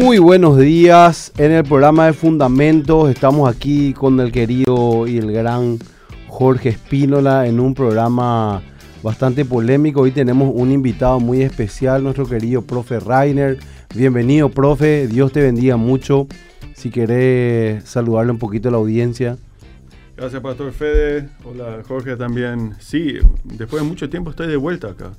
Muy buenos días en el programa de Fundamentos. Estamos aquí con el querido y el gran Jorge Espínola en un programa bastante polémico. Hoy tenemos un invitado muy especial, nuestro querido profe Rainer. Bienvenido, profe. Dios te bendiga mucho. Si querés saludarle un poquito a la audiencia. Gracias, Pastor Fede. Hola, Jorge también. Sí, después de mucho tiempo estoy de vuelta acá.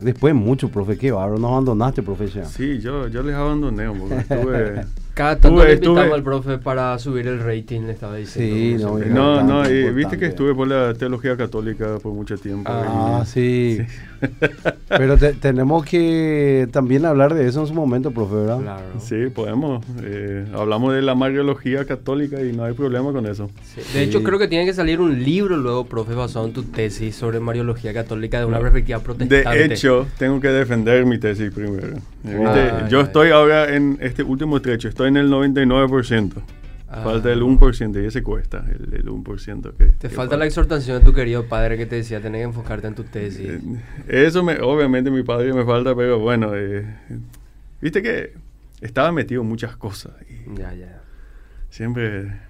Después mucho, profe, qué bárbaro, nos abandonaste, profe. Sí, yo, yo les abandoné, porque estuve... Cada tanto le invitamos al profe para subir el rating, le estaba diciendo. Sí, no, no, no y viste que estuve por la teología católica por mucho tiempo. Ah, sí. Pero tenemos que también hablar de eso en su momento, profe, ¿verdad? Claro. Sí, podemos. Eh, hablamos de la mariología católica y no hay problema con eso. De hecho, creo que tiene que salir un libro luego, profe, basado en tu tesis sobre mariología católica de una perspectiva protestante. De hecho, tengo que defender mi tesis primero. Ah, yo estoy ahora en este último trecho, estoy en el 99%. Falta el 1% y ese cuesta, el, 1% que... Te falta la exhortación de tu querido padre que te decía, tenés que enfocarte en tu tesis. Eh, eso me, obviamente mi padre me falta, pero bueno, eh, viste que estaba metido en muchas cosas. ya, ya. Siempre...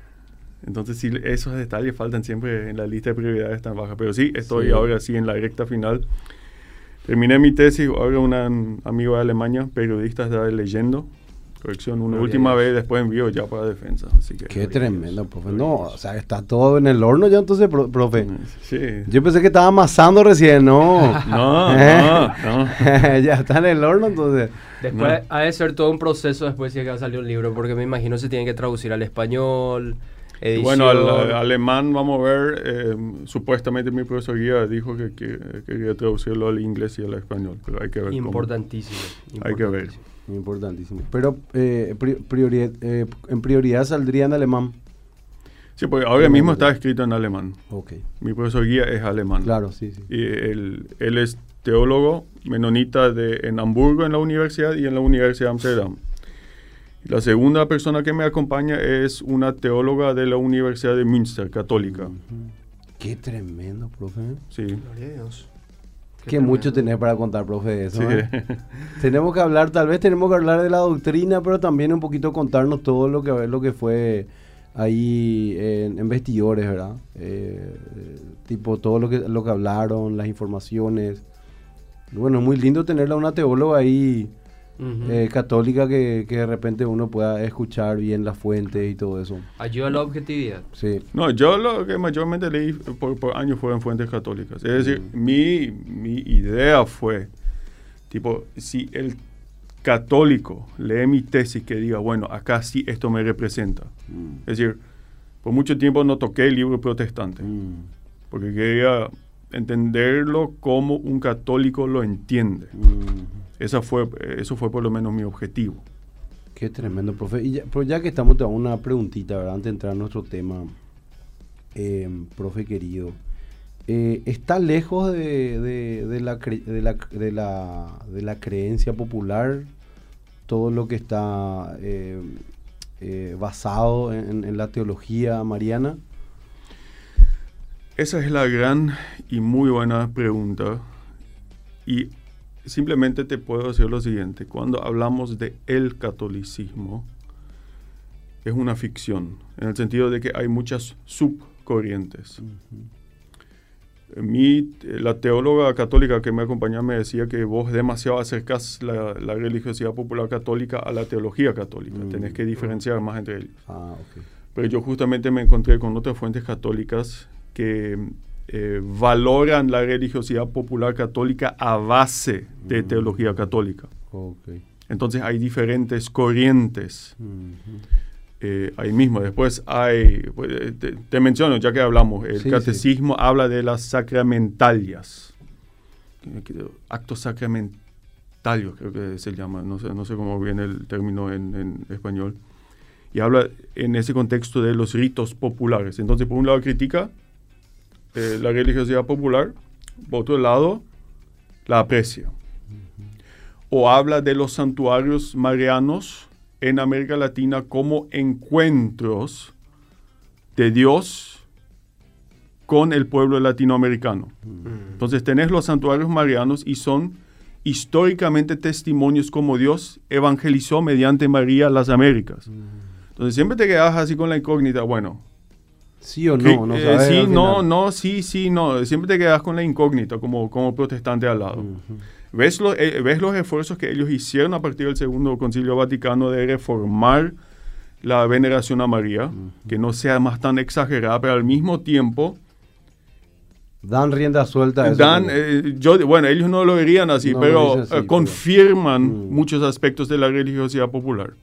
Entonces sí, esos detalles faltan siempre en la lista de prioridades tan baja. Pero sí, estoy ahora sí en la recta final. Terminé mi tesis, ahora un amigo de Alemania, periodista, estaba leyendo corrección una última vez, después envío ya para defensa. Así que Qué tremendo, profe. No, o sea, está todo en el horno ya entonces, profe. Sí. Yo pensé que estaba amasando recién, no. no, no, no. ya está en el horno entonces. Después ha de ser todo un proceso después si que salió un libro, porque me imagino se tiene que traducir al español. Edición. Bueno, al, alemán vamos a ver, eh, supuestamente mi profesor guía dijo que, quería traducirlo al inglés y al español, pero hay que ver. Importantísimo. Hay que ver. Importantísimo. Pero eh, eh, en prioridad saldría en alemán. Sí, porque ahora mismo está escrito en alemán. Okay. Mi profesor guía es alemán. Claro, sí, sí. Y él, él es teólogo menonita de, en Hamburgo en la universidad y en la Universidad de Amsterdam. La segunda persona que me acompaña es una teóloga de la Universidad de Münster, católica. Qué tremendo, profe. Sí. Gloria a Dios. Que mucho tenés para contar, profe, de eso. ¿eh? tenemos que hablar, tal vez tenemos que hablar de la doctrina, pero también un poquito contarnos todo lo que, lo que fue ahí en, vestidores, ¿verdad? Eh, tipo todo lo que, lo que hablaron, las informaciones. Bueno, es muy lindo tenerla una teóloga ahí eh, católica que, de repente uno pueda escuchar bien las fuentes y todo eso. Ayuda a la objetividad. Sí. No, yo lo que mayormente leí por, años fueron fuentes católicas. Es decir, mi, mi idea fue, tipo, si el católico lee mi tesis que diga, bueno, acá sí esto me representa. Mm. Es decir, por mucho tiempo no toqué el libro protestante, mm. porque quería entenderlo como un católico lo entiende. Mm. Esa fue, eso fue por lo menos mi objetivo. Qué tremendo, profe. Y ya, pues ya que estamos, te una preguntita, ¿verdad? Antes de entrar a nuestro tema, eh, profe querido. Eh, ¿Está lejos de, de, la, de, la, de, la, de la creencia popular todo lo que está eh, basado en, en la teología mariana? Esa es la gran y muy buena pregunta. Y simplemente te puedo decir lo siguiente, cuando hablamos de el catolicismo, es una ficción, en el sentido de que hay muchas subcorrientes. la teóloga católica que me acompañaba me decía que vos demasiado acercas la, religiosidad popular católica a la teología católica. Mm. Tenés que diferenciar más entre ellos. Ah, Pero yo justamente me encontré con otras fuentes católicas que eh, valoran la religiosidad popular católica a base de mm. teología católica. Entonces hay diferentes corrientes. Eh, ahí mismo, después hay, pues, eh, te, menciono, ya que hablamos, el catecismo habla de las sacramentalias. Actos sacramentarios, creo que se llama, no sé, no sé cómo viene el término en, en español. Y habla en ese contexto de los ritos populares. Entonces, por un lado critica eh, la religiosidad popular, por otro lado, la aprecia. O habla de los santuarios marianos en América Latina como encuentros de Dios con el pueblo latinoamericano. Entonces tenés los santuarios marianos y son históricamente testimonios como Dios evangelizó mediante María las Américas. Entonces siempre te quedas así con la incógnita, bueno. Sí o no, no eh, Sí, no, no, sí, sí, no. Siempre te quedas con la incógnita como, como protestante al lado. ¿Ves, los, eh, ¿Ves los esfuerzos que ellos hicieron a partir del Segundo Concilio Vaticano de reformar la veneración a María? Que no sea más tan exagerada, pero al mismo tiempo Dan rienda suelta a eso. Dan, eh, yo, bueno, ellos no lo verían así, pero confirman mm. muchos aspectos de la religiosidad popular.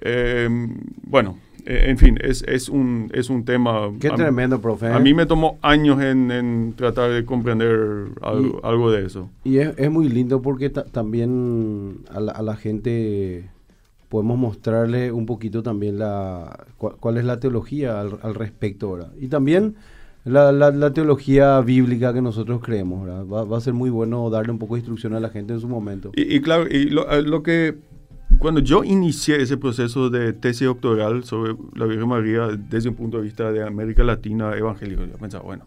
Em, bueno, e, en fin, es, es, un, es un tema... Qué tremendo, profe. A mí me tomó años en, tratar de comprender algo, de eso. Y es, muy lindo porque también a la, gente podemos mostrarle un poquito también la cuál, es la teología al, al respecto. ¿verdad? Y también la, teología bíblica que nosotros creemos. Va, a ser muy bueno darle un poco de instrucción a la gente en su momento. Y, claro, y eh, lo, que cuando yo inicié ese proceso de tesis doctoral sobre la Virgen María desde un punto de vista de América Latina evangélico, yo pensaba, bueno,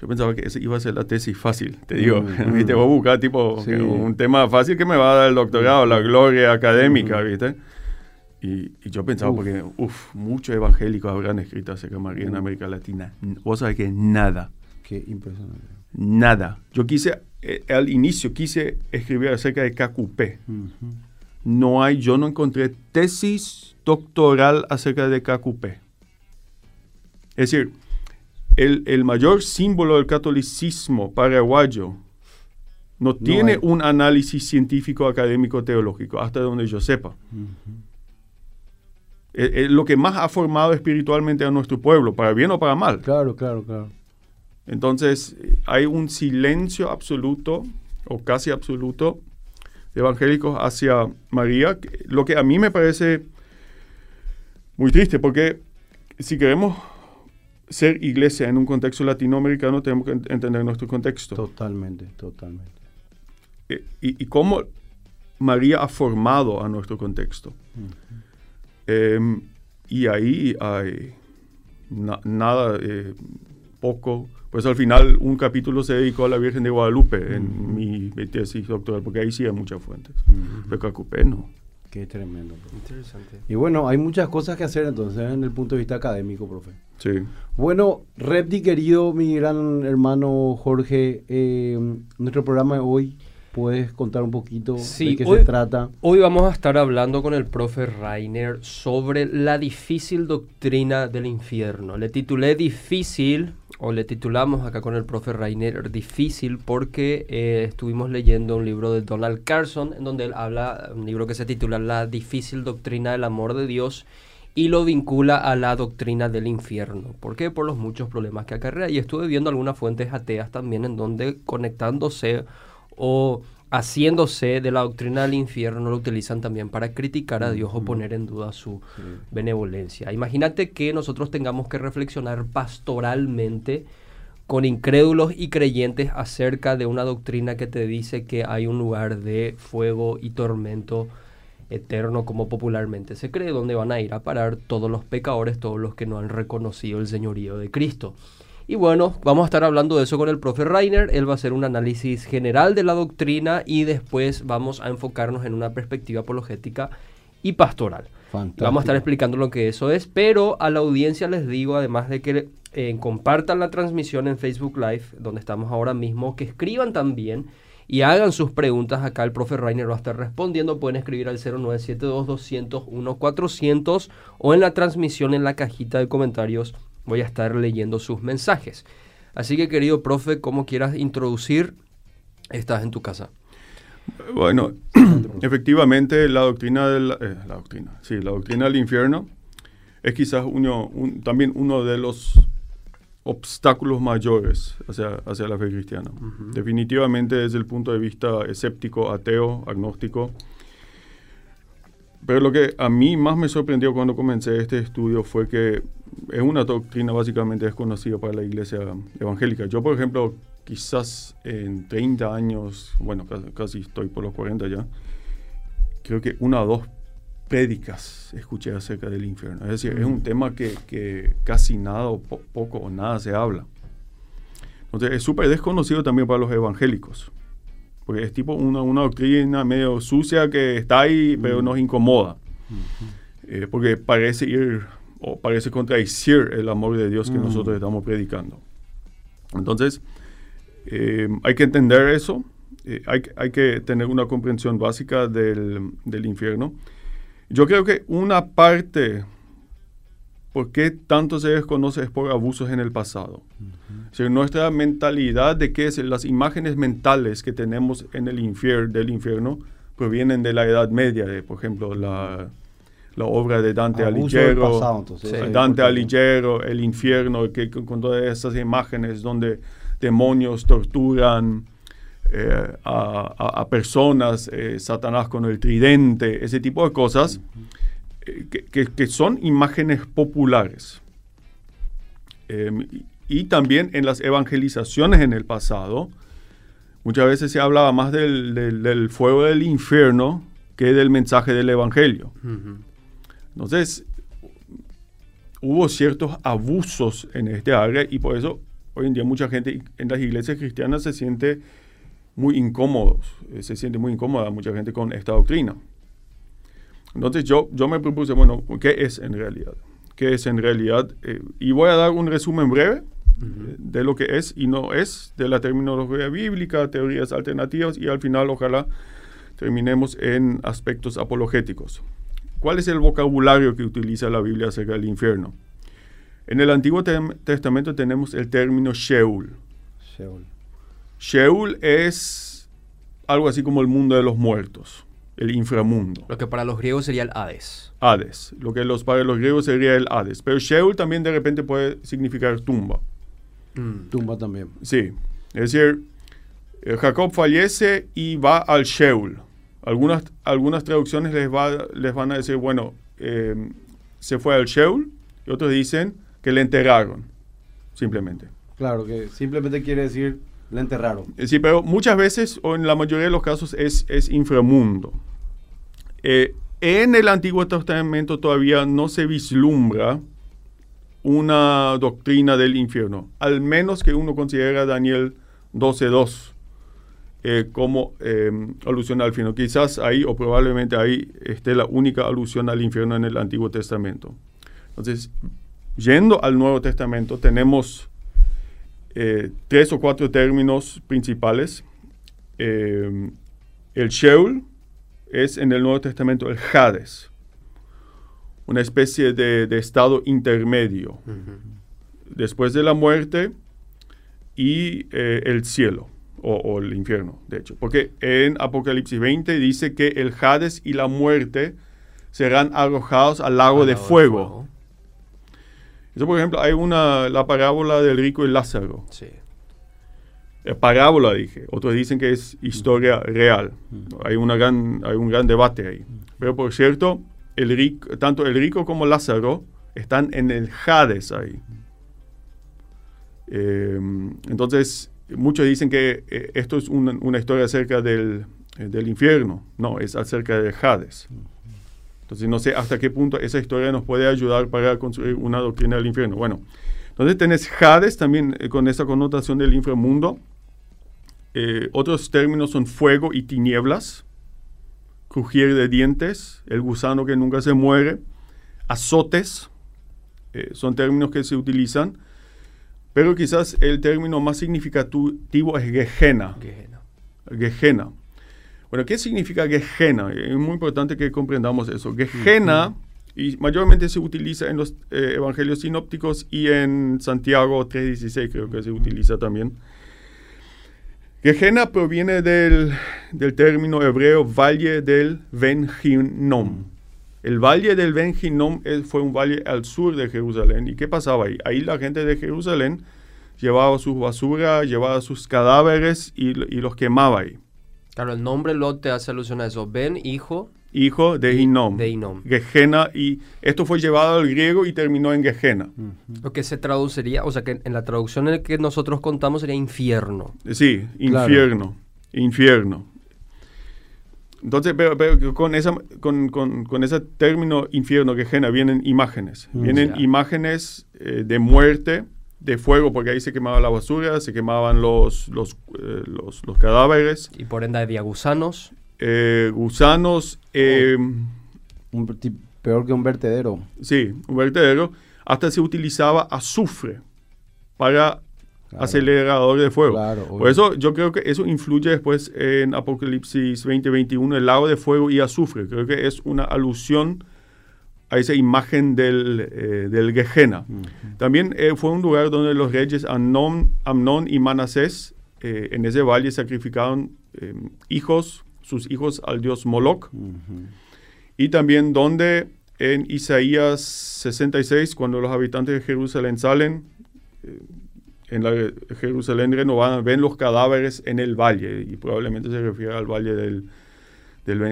yo pensaba que esa iba a ser la tesis fácil, te digo. Mm, te voy a buscar tipo un tema fácil que me va a dar el doctorado, la gloria académica, ¿viste? Y, yo pensaba, porque, uff, muchos evangélicos habrán escrito acerca de María en América Latina. Vos sabés que nada. Qué impresionante. Nada. Yo quise, eh, al inicio quise escribir acerca de KQP. No hay, yo no encontré tesis doctoral acerca de KQP. Es decir, el, el mayor símbolo del catolicismo paraguayo no, tiene un análisis científico, académico, teológico, hasta donde yo sepa es, lo que más ha formado espiritualmente a nuestro pueblo, para bien o para mal. Claro, claro, claro. Entonces, hay un silencio absoluto, o casi absoluto, evangélicos hacia María, lo que a mí me parece muy triste, porque si queremos ser iglesia en un contexto latinoamericano, tenemos que entender nuestro contexto. Totalmente, totalmente. Eh, y, y, cómo María ha formado a nuestro contexto. Em, y ahí hay nada, eh, poco. Pues al final un capítulo se dedicó a la Virgen de Guadalupe en mi tesis doctoral, porque ahí sí hay muchas fuentes. Pero no. Qué tremendo. Interesante. Y bueno, hay muchas cosas que hacer entonces en el punto de vista académico, profe. Sí. Bueno, Repti, querido, mi gran hermano Jorge, eh, nuestro programa de hoy ¿Puedes contar un poquito de qué se trata? Hoy vamos a estar hablando con el profe Rainer sobre la difícil doctrina del infierno. Le titulé difícil, o le titulamos acá con el profe Rainer difícil, porque eh, estuvimos leyendo un libro de Donald Carson, en donde él habla, un libro que se titula La difícil doctrina del amor de Dios y lo vincula a la doctrina del infierno. ¿Por qué? Por los muchos problemas que acarrea. Y estuve viendo algunas fuentes ateas también en donde conectándose o haciéndose de la doctrina del infierno lo utilizan también para criticar a Dios o poner en duda su benevolencia. Imagínate que nosotros tengamos que reflexionar pastoralmente con incrédulos y creyentes acerca de una doctrina que te dice que hay un lugar de fuego y tormento eterno como popularmente se cree, donde van a ir a parar todos los pecadores, todos los que no han reconocido el señorío de Cristo. Y bueno, vamos a estar hablando de eso con el profe Rainer. Él va a hacer un análisis general de la doctrina y después vamos a enfocarnos en una perspectiva apologética y pastoral. Vamos a estar explicando lo que eso es, pero a la audiencia les digo, además de que eh, compartan la transmisión en Facebook Live, donde estamos ahora mismo, que escriban también y hagan sus preguntas. Acá el profe Rainer va a estar respondiendo. Pueden escribir al 0972 200 400 o en la transmisión en la cajita de comentarios voy a estar leyendo sus mensajes. Así que querido profe, como quieras introducir, estás en tu casa. Bueno, efectivamente la doctrina de eh, la, doctrina, sí, la doctrina del infierno es quizás uno, también uno de los obstáculos mayores hacia, hacia la fe cristiana. Definitivamente desde el punto de vista escéptico, ateo, agnóstico. Pero lo que a mí más me sorprendió cuando comencé este estudio fue que es una doctrina básicamente desconocida para la iglesia evangélica. Yo, por ejemplo, quizás en 30 años, bueno, casi, estoy por los 40 ya, creo que una o dos prédicas escuché acerca del infierno. Es decir, es un tema que, casi nada o poco o nada se habla. Entonces, es súper desconocido también para los evangélicos. Porque es tipo una, una doctrina medio sucia que está ahí, pero nos incomoda, eh, porque parece ir o parece contradecir el amor de Dios que nosotros estamos predicando. Entonces, eh, hay que entender eso, eh, hay, hay, que tener una comprensión básica del, del, infierno. Yo creo que una parte por qué tanto se desconoce es por abusos en el pasado. nuestra mentalidad de que es, las imágenes mentales que tenemos en el infierno, del infierno provienen de la Edad Media, de, por ejemplo, la, la obra de Dante Alighieri, Dante Alighieri, el infierno, que, con todas esas imágenes donde demonios torturan eh, a, personas, eh, Satanás con el tridente, ese tipo de cosas, eh, que, son imágenes populares. Em, y también en las evangelizaciones en el pasado, muchas veces se hablaba más del, fuego del infierno que del mensaje del Evangelio. Entonces, hubo ciertos abusos en este área y por eso hoy en día mucha gente en las iglesias cristianas se siente muy incómodos, eh, se siente muy incómoda mucha gente con esta doctrina. Entonces yo, yo me propuse, bueno, ¿qué es en realidad? ¿Qué es en realidad? Eh, y voy a dar un resumen breve eh, de lo que es y no es, de la terminología bíblica, teorías alternativas y al final ojalá terminemos en aspectos apologéticos. ¿Cuál es el vocabulario que utiliza la Biblia acerca del infierno? En el Antiguo Testamento tenemos el término Sheol. Sheol. Sheol es algo así como el mundo de los muertos, el inframundo. Lo que para los griegos sería el Hades. Hades, lo que los, para los griegos sería el Hades. Pero Sheol también de repente puede significar tumba. Mm. Tumba también. Sí, es decir, eh, Jacob fallece y va al Sheol. Algunas, algunas traducciones les, va, les van a decir, bueno, eh, se fue al Sheol, y otros dicen, que le enterraron, simplemente. Claro, que simplemente quiere decir le enterraron. Eh, sí, pero muchas veces, o en la mayoría de los casos, es, es inframundo. Eh, en el Antiguo Testamento todavía no se vislumbra una doctrina del infierno, al menos que uno considera Daniel 12.2 eh, como alusión al infierno. Quizás ahí o probablemente ahí esté la única alusión al infierno en el Antiguo Testamento. Entonces, Yendo al Nuevo Testamento, tenemos eh, tres o cuatro términos principales. Eh, el Sheol es en el Nuevo Testamento el Hades, una especie de, estado intermedio, después de la muerte y eh, el cielo. O, el infierno, de hecho. Porque en Apocalipsis 20 dice que el Hades y la muerte serán arrojados al lago, de, fuego. Eso, por ejemplo, hay una, la parábola del rico y Lázaro. Sí. Eh, parábola, dije. Otros dicen que es historia real. Hay, una gran, hay un gran debate ahí. Pero, por cierto, el rico, tanto el rico como Lázaro están en el Hades ahí. Eh, entonces, muchos dicen que eh, esto es una, una historia acerca del, del, infierno. No, es acerca del Hades. Entonces no sé hasta qué punto esa historia nos puede ayudar para construir una doctrina del infierno. Bueno, entonces tenés Hades también eh, con esa connotación del inframundo. Eh, otros términos son fuego y tinieblas, crujir de dientes, el gusano que nunca se muere, azotes, eh, son términos que se utilizan, pero quizás el término más significativo es Gehenna. Gehenna. Gehenna. Bueno, ¿qué significa Gehenna? Es muy importante que comprendamos eso. Gehenna, y mayormente se utiliza en los eh, evangelios sinópticos y en Santiago 3.16 creo que se utiliza también. Gehenna proviene del, término hebreo Valle del Ben El Valle del Ben fue un valle al sur de Jerusalén. ¿Y qué pasaba ahí? Ahí la gente de Jerusalén llevaba sus basura, llevaba sus cadáveres y, y los quemaba ahí. Claro, el nombre Lot te hace alusión a eso. Ben, hijo. Hijo de Inom. De Inom. Gehenna, y esto fue llevado al griego y terminó en Gehenna. Lo que se traduciría, o sea, que en la traducción en que nosotros contamos sería infierno. Sí, infierno. Infierno. Entonces, pero, con, esa, con, con, ese término infierno, Gehenna, vienen imágenes. Mm, vienen imágenes eh, de muerte, de fuego, porque ahí se quemaba la basura, se quemaban los, los, eh, los, cadáveres. Y por ende había gusanos. Eh, gusanos. un, peor que un vertedero. Sí, un vertedero. Hasta se utilizaba azufre para acelerador de fuego. Por eso yo creo que eso influye después en Apocalipsis 2021, el lago de fuego y azufre. Creo que es una alusión a esa imagen del, eh, del Gehenna. También eh, fue un lugar donde los reyes Amnón, Amnón y Manasés eh, en ese valle sacrificaron hijos, sus hijos al dios Moloch. Y también donde en Isaías 66, cuando los habitantes de Jerusalén salen, en la Jerusalén renovada, ven los cadáveres en el valle, y probablemente se refiere al valle del, del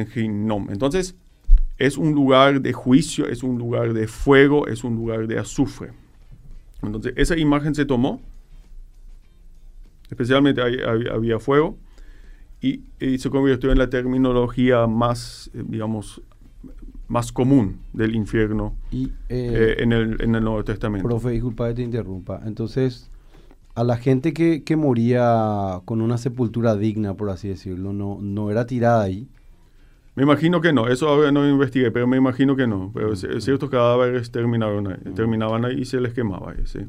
Entonces, es un lugar de juicio, es un lugar de fuego, es un lugar de azufre. Entonces, esa imagen se tomó, especialmente había fuego, y, se convirtió en la terminología más, eh, digamos, más común del infierno y, eh, eh, en, el, en, el, Nuevo Testamento. Profe, disculpa que te interrumpa. Entonces, a la gente que, que, moría con una sepultura digna, por así decirlo, no, no era tirada ahí, me imagino que no, eso ahora no investigué, pero me imagino que no. Pero ciertos cadáveres terminaron ahí, terminaban ahí y se les quemaba ahí, sí.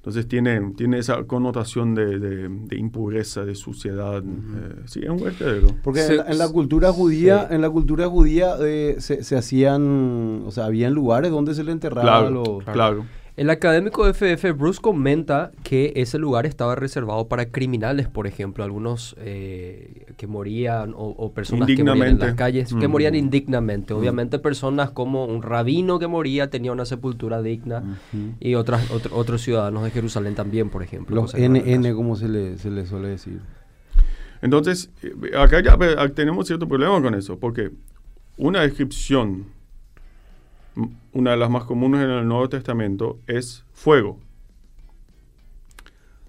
Entonces tiene, tiene esa connotación de, de, impureza, de suciedad. Eh, sí, es un vertedero. Porque en, la, cultura judía, en la cultura judía eh, se, se, hacían, o sea, habían lugares donde se le enterraba claro, Claro. El académico FF Bruce comenta que ese lugar estaba reservado para criminales, por ejemplo, algunos eh, que morían o, personas que morían en las calles, que morían indignamente. Obviamente personas como un rabino que moría tenía una sepultura digna y otras, otros ciudadanos de Jerusalén también, por ejemplo. Los NN, como se le, se le suele decir. Entonces, eh, acá ya tenemos cierto problema con eso, porque una descripción una de las más comunes en el Nuevo Testamento es fuego.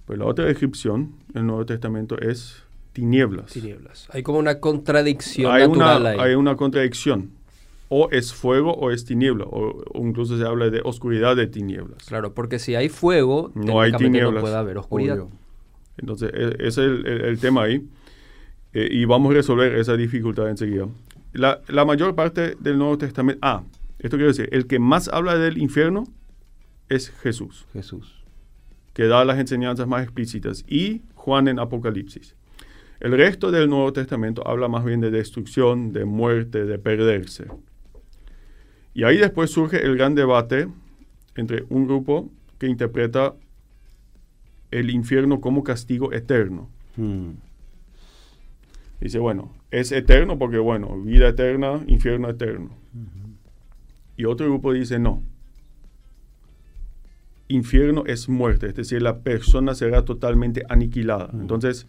Pues la otra descripción en el Nuevo Testamento es tinieblas. Tinieblas. Hay como una contradicción hay natural una, ahí. Hay una contradicción. O es fuego o es tiniebla. O, incluso se habla de oscuridad de tinieblas. Claro, porque si hay fuego, no hay tinieblas. No puede haber oscuridad. Entonces, e, ese es el, tema ahí. Eh, y vamos a resolver esa dificultad enseguida. La, la mayor parte del Nuevo Testamento... Ah, esto quiere decir, el que más habla del infierno es Jesús. Jesús. Que da las enseñanzas más explícitas. Y Juan en Apocalipsis. El resto del Nuevo Testamento habla más bien de destrucción, de muerte, de perderse. Y ahí después surge el gran debate entre un grupo que interpreta el infierno como castigo eterno. Hmm. Dice, bueno, es eterno porque, bueno, vida eterna, infierno eterno. Y otro grupo dice no. Infierno es muerte, es decir, la persona será totalmente aniquilada. Entonces,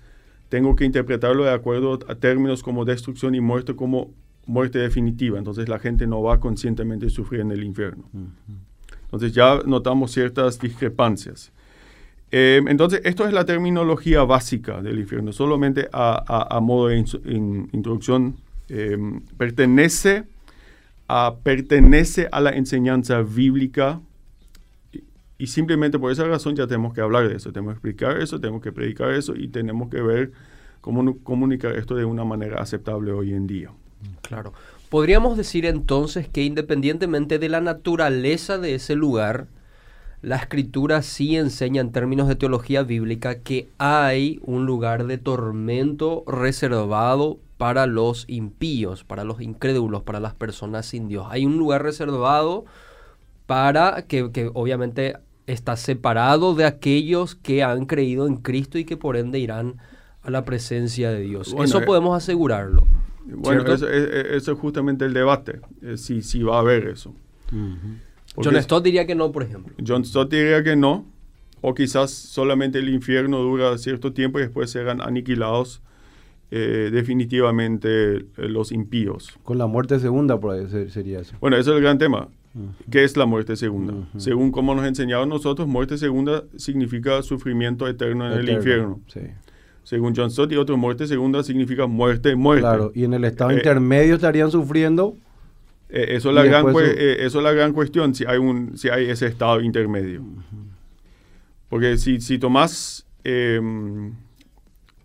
tengo que interpretarlo de acuerdo a términos como destrucción y muerte como muerte definitiva. Entonces, la gente no va conscientemente a sufrir en el infierno. Entonces, ya notamos ciertas discrepancias. Em, entonces, esto es la terminología básica del infierno. Solamente a, modo de introducción, em, pertenece pertenece a la enseñanza bíblica y, simplemente por esa razón ya tenemos que hablar de eso, tenemos que explicar eso, tenemos que predicar eso y tenemos que ver cómo comunicar esto de una manera aceptable hoy en día. Claro. Podríamos decir entonces que independientemente de la naturaleza de ese lugar, la escritura sí enseña en términos de teología bíblica que hay un lugar de tormento reservado para los impíos, para los incrédulos, para las personas sin Dios. Hay un lugar reservado para que, obviamente está separado de aquellos que han creído en Cristo y que por ende irán a la presencia de Dios. eso eh, podemos asegurarlo. Bueno, eso, es justamente el debate, eh, si, si va a haber eso. John Stott diría que no, por ejemplo. John Stott diría que no, o quizás solamente el infierno dura cierto tiempo y después serán aniquilados eh, definitivamente eh, los impíos. Con la muerte segunda, por ahí sería eso. Bueno, ese es el gran tema. ¿Qué es la muerte segunda? Según como nos enseñaron nosotros, muerte segunda significa sufrimiento eterno en el infierno. Según John Stott y otros, muerte segunda significa muerte, muerte. Claro, y en el estado eh, intermedio estarían sufriendo. eso, es la gran eso es la gran cuestión, si hay, un, si hay ese estado intermedio. Porque si, si tomás em,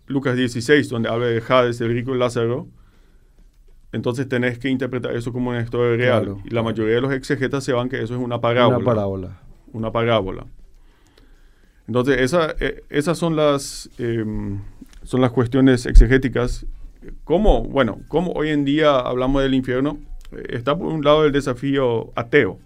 Lucas 16, donde habla de Hades, el rico Lázaro, entonces tenés que interpretar eso como una historia real. y la mayoría de los exegetas se van que eso es una parábola. Una parábola. Una parábola. Entonces, esa, eh, esas son las, em, son las cuestiones exegéticas. ¿Cómo, bueno, cómo hoy en día hablamos del infierno? Está por un lado el desafío ateo.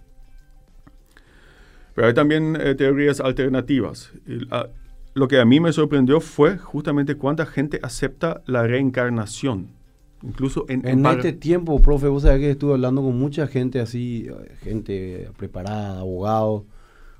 Pero hay también eh, teorías alternativas. Ah, lo que a mí me sorprendió fue justamente cuánta gente acepta la reencarnación. Incluso en, en este tiempo, profe, vos sabés que estuve hablando con mucha gente así, gente preparada, abogados,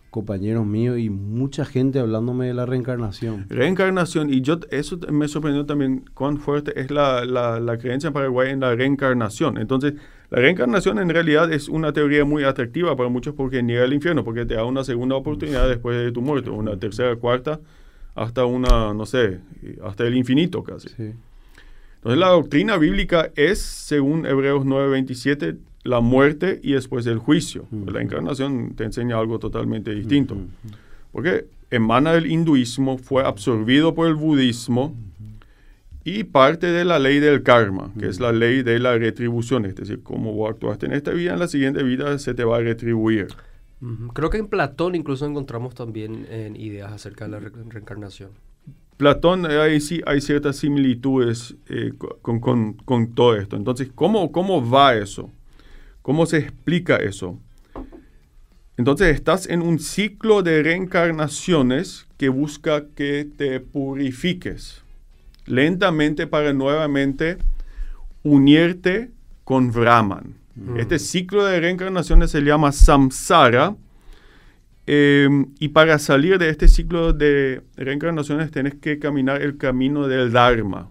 compañeros míos y mucha gente hablándome de la reencarnación. Reencarnación, y yo eso me sorprendió también cuán fuerte es la, la, la creencia en Paraguay en la reencarnación. Entonces, la reencarnación en realidad es una teoría muy atractiva para muchos porque niega el infierno, porque te da una segunda oportunidad después de tu muerte, una tercera, cuarta, hasta una, no sé, hasta el infinito casi. Entonces la doctrina bíblica es, según Hebreos 9:27, la muerte y después el juicio. La encarnación te enseña algo totalmente distinto. Porque emana del hinduismo, fue absorbido por el budismo y parte de la ley del karma, que es la ley de la retribución. Es decir, como vos actuaste en esta vida, en la siguiente vida se te va a retribuir. Creo que en Platón incluso encontramos también ideas acerca de la reencarnación. Platón, eh, ahí sí hay ciertas similitudes eh, con, con, con, todo esto. Entonces, ¿cómo, ¿cómo va eso? ¿Cómo se explica eso? Entonces, estás en un ciclo de reencarnaciones que busca que te purifiques lentamente para nuevamente unirte con Brahman. Mm. Este ciclo de reencarnaciones se llama samsara. Em, y para salir de este ciclo de reencarnaciones tienes que caminar el camino del Dharma.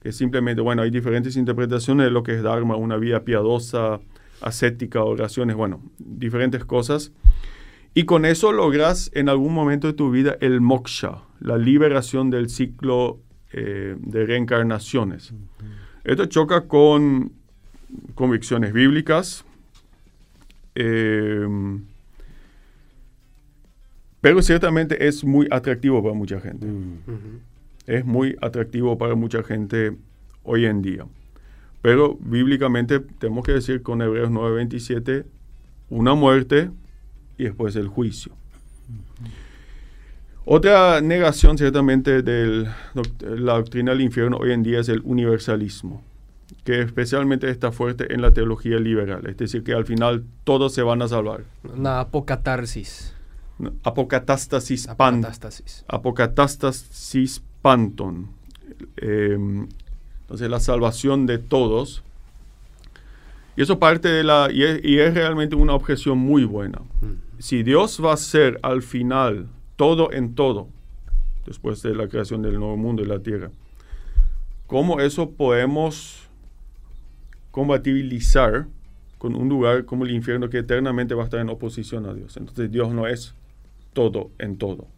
Que simplemente, bueno, hay diferentes interpretaciones de lo que es Dharma, una vida piadosa, ascética, oraciones, bueno, diferentes cosas. Y con eso logras en algún momento de tu vida el moksha, la liberación del ciclo eh, de reencarnaciones. Esto choca con convicciones bíblicas, eh, pero ciertamente es muy atractivo para mucha gente. Mm. Es muy atractivo para mucha gente hoy en día. Pero bíblicamente tenemos que decir con Hebreos 9:27, una muerte y después el juicio. Otra negación ciertamente de la doctrina del infierno hoy en día es el universalismo que especialmente está fuerte en la teología liberal, es decir, que al final todos se van a salvar. Una apocatarsis. Apocatástasis pan. Apocatástasis panton. Em, entonces, la salvación de todos. Y eso parte de la. Y es, realmente una objeción muy buena. Mm. Si Dios va a ser al final todo en todo, después de la creación del nuevo mundo y la tierra, ¿cómo eso podemos compatibilizar con un lugar como el infierno que eternamente va a estar en oposición a Dios. Entonces Dios no es todo en todo.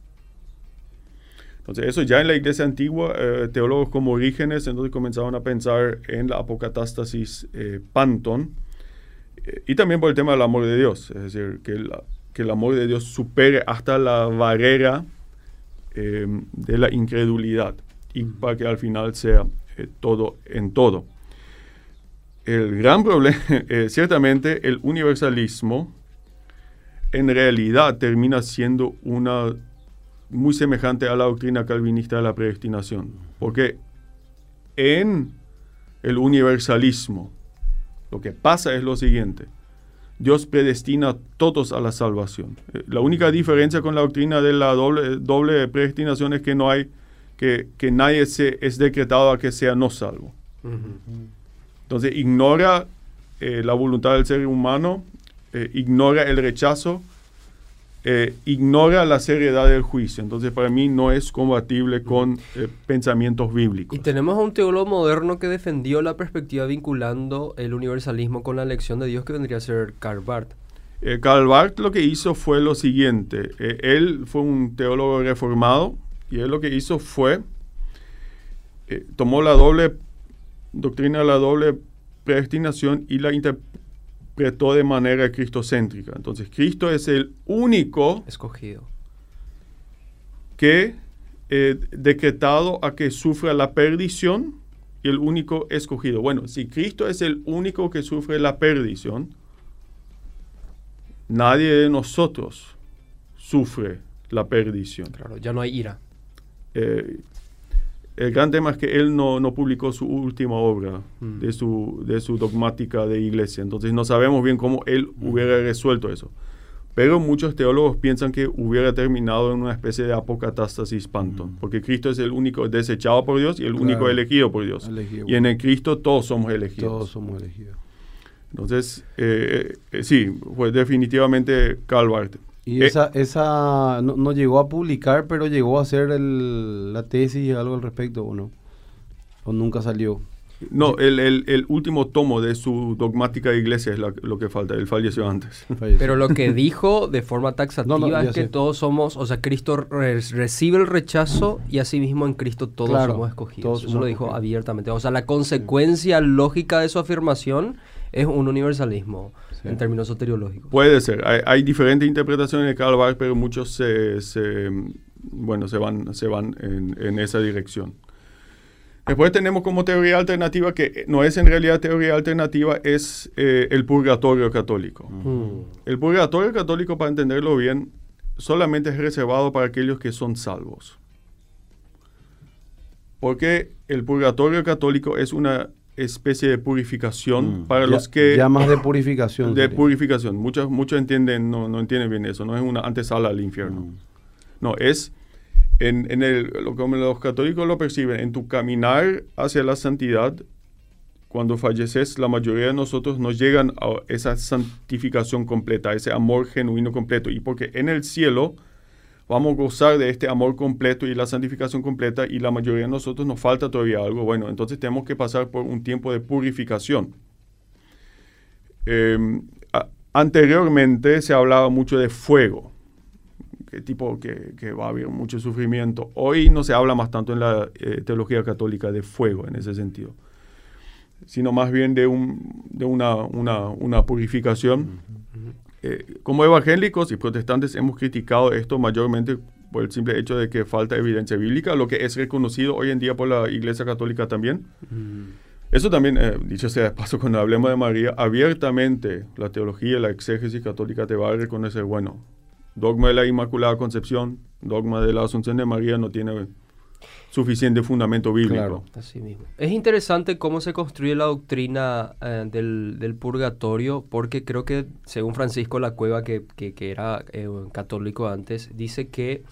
Entonces eso ya en la iglesia antigua, eh, teólogos como Orígenes entonces comenzaron a pensar en la apocatástasis eh, panton eh, y también por el tema del amor de Dios, es decir, que, que el amor de Dios supere hasta la barrera de la incredulidad y para que al final sea todo en todo el gran problema, eh, ciertamente el universalismo en realidad termina siendo una muy semejante a la doctrina calvinista de la predestinación, porque en el universalismo lo que pasa es lo siguiente, Dios predestina a todos a la salvación. Eh, la única diferencia con la doctrina de la doble, predestinación es que no hay, que, nadie se, es decretado a que sea no salvo. Entonces ignora eh, la voluntad del ser humano, eh, ignora el rechazo, eh, ignora la seriedad del juicio. Entonces para mí no es compatible con pensamientos bíblicos. Y tenemos a un teólogo moderno que defendió la perspectiva vinculando el universalismo con la elección de Dios que vendría a ser Karl Barth. Karl Barth lo que hizo fue lo siguiente. él fue un teólogo reformado y él lo que hizo fue, tomó la doble doctrina de la doble predestinación y la interpretó de manera cristocéntrica. Entonces, Cristo es el único escogido. que eh, decretado a que sufra la perdición y el único escogido. Bueno, si Cristo es el único que sufre la perdición, nadie de nosotros sufre la perdición. Claro, ya no hay ira. Eh, el gran tema es que él no, publicó su última obra mm. de, su, de su dogmática de iglesia. Entonces no sabemos bien cómo él mm. hubiera resuelto eso. Pero muchos teólogos piensan que hubiera terminado en una especie de apocatástasis panton, mm. porque Cristo es el único desechado por Dios y el único elegido por Dios. Y en el Cristo todos somos elegidos. Todos somos elegidos. Entonces, eh, eh, sí, fue definitivamente Calvarte. Y esa, esa no, llegó a publicar, pero llegó a hacer el, la tesis algo al respecto, ¿o no? ¿O nunca salió? No, el, el, último tomo de su dogmática de iglesia es lo que falta. Él falleció antes. Pero lo que dijo de forma taxativa es que todos somos, o sea, Cristo recibe el rechazo y asimismo en Cristo todos somos escogidos. Eso lo dijo abiertamente. O sea, la consecuencia lógica de su afirmación es un universalismo en términos soteriológicos. Puede ser. Hay, diferentes interpretaciones de Karl Barth, pero muchos se, bueno, se van, se van en, esa dirección. Después tenemos como teoría alternativa, que no es en realidad teoría alternativa, es eh, el purgatorio católico. Mm. El purgatorio católico, para entenderlo bien, solamente es reservado para aquellos que son salvos. Porque el purgatorio católico es una especie de purificación mm. para los que... Llamas de purificación. De purificación. Muchos, muchos entienden, no, no entienden bien eso. No es una antesala al infierno. Mm. No, es en, en el, lo como los católicos lo perciben, en tu caminar hacia la santidad, cuando falleces, la mayoría de nosotros nos llegan a esa santificación completa, ese amor genuino completo. Y porque en el cielo vamos a gozar de este amor completo y la santificación completa y la mayoría de nosotros nos falta todavía algo. Bueno, entonces tenemos que pasar por un tiempo de purificación. Em, anteriormente se hablaba mucho de fuego, que tipo que, va a haber mucho sufrimiento. Hoy no se habla más tanto en la eh, teología católica de fuego en ese sentido, sino más bien de, un, de una, una, una purificación. Eh, como evangélicos y protestantes hemos criticado esto mayormente por el simple hecho de que falta evidencia bíblica, lo que es reconocido hoy en día por la Iglesia Católica también. Mm. Eso también, eh, dicho sea de paso, cuando hablemos de María, abiertamente la teología, la exégesis católica te va a reconocer, bueno, dogma de la Inmaculada Concepción, dogma de la Asunción de María no tiene suficiente fundamento bíblico. Es interesante cómo se construye la doctrina eh, del, purgatorio, porque creo que, según Francisco La Cueva, que, era eh, católico antes, dice que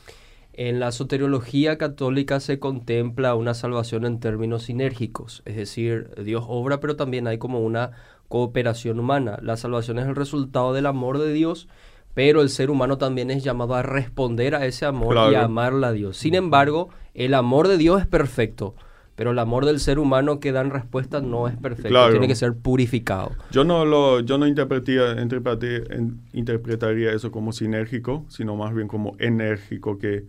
en la soteriología católica se contempla una salvación en términos sinérgicos, es decir, Dios obra, pero también hay como una cooperación humana. La salvación es el resultado del amor de Dios pero el ser humano también es llamado a responder a ese amor y a amarla a Dios. Sin embargo, el amor de Dios es perfecto, pero el amor del ser humano que da en respuesta no es perfecto, tiene que ser purificado. Yo no lo yo no interpretaría eso como sinérgico, sino más bien como enérgico que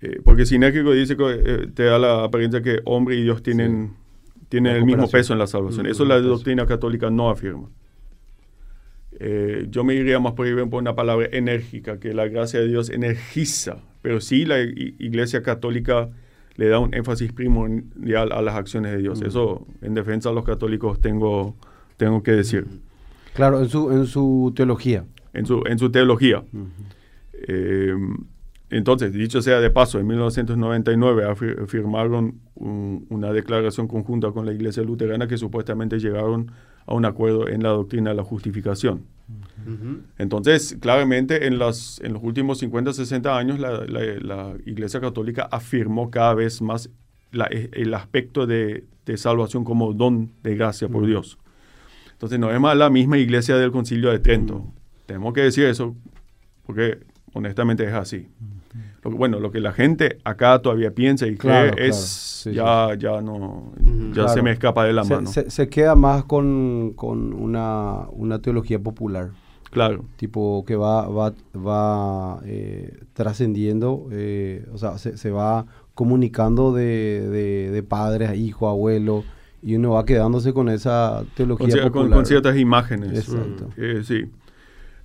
eh, porque sinérgico dice que eh, te da la apariencia que hombre y Dios tienen, tienen el mismo peso en la salvación. Eso la doctrina católica no afirma. Eh, yo me iría más por ahí por una palabra enérgica, que la gracia de Dios energiza, pero sí la Iglesia Católica le da un énfasis primordial a las acciones de Dios. Mm. Eso en defensa de los católicos tengo, tengo que decir. Claro, en su, en su teología. En su, en su teología. Eh, entonces, dicho sea de paso, en 1999 firmaron una declaración conjunta con la Iglesia Luterana que supuestamente llegaron a un acuerdo en la doctrina de la justificación. Entonces, claramente en, las, en los últimos 50, 60 años la, Iglesia Católica afirmó cada vez más e, el aspecto de, salvación como don de gracia por Dios. Entonces, no es más la misma Iglesia del Concilio de Trento. Tenemos que decir eso porque honestamente es así bueno, lo que la gente acá todavía piensa y cree es ya, ya no, ya se me escapa de la mano. Se, queda más con, una, teología popular. Claro. Tipo que va, va, va eh, trascendiendo, eh, o sea, se, va comunicando de, de, padre a hijo, abuelo, y uno va quedándose con esa teología popular. Con, ciertas imágenes. Exacto. Eh, sí.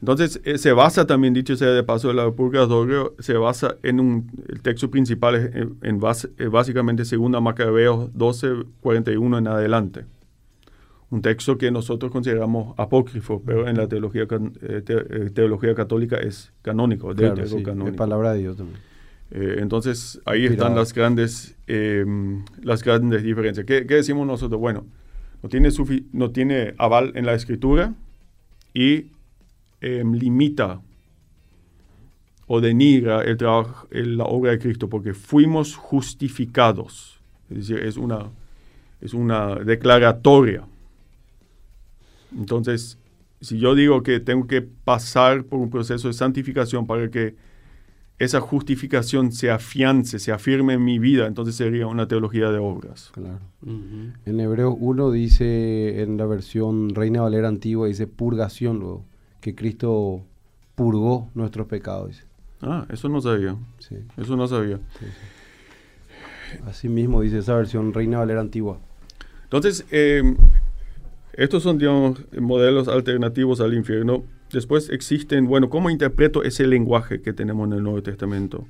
Entonces, eh, se basa también, dicho sea de paso, de la purgatorio, se basa en un, el texto principal en, en base, eh, básicamente segunda Macabeos 12, 41 en adelante. Un texto que nosotros consideramos apócrifo, pero en la teología, eh, teología católica es canónico, claro, Es palabra de Dios también. entonces, ahí están las grandes, em, las grandes diferencias. ¿Qué, ¿Qué, decimos nosotros? Bueno, no tiene, no tiene aval en la escritura y Em, limita o denigra el trabajo, la obra de Cristo, porque fuimos justificados. Es decir, es una, es una declaratoria. Entonces, si yo digo que tengo que pasar por un proceso de santificación para que esa justificación se afiance, se afirme en mi vida, entonces sería una teología de obras. Claro. En Hebreos 1 dice, en la versión Reina Valera antigua, dice purgación luego que Cristo purgó nuestros pecados. Ah, eso no sabía. Sí. Eso no sabía. Así mismo dice esa versión Reina Valera antigua. Entonces, em, estos son, digamos, modelos alternativos al infierno. Después existen, bueno, ¿cómo interpreto ese lenguaje que tenemos en el Nuevo Testamento?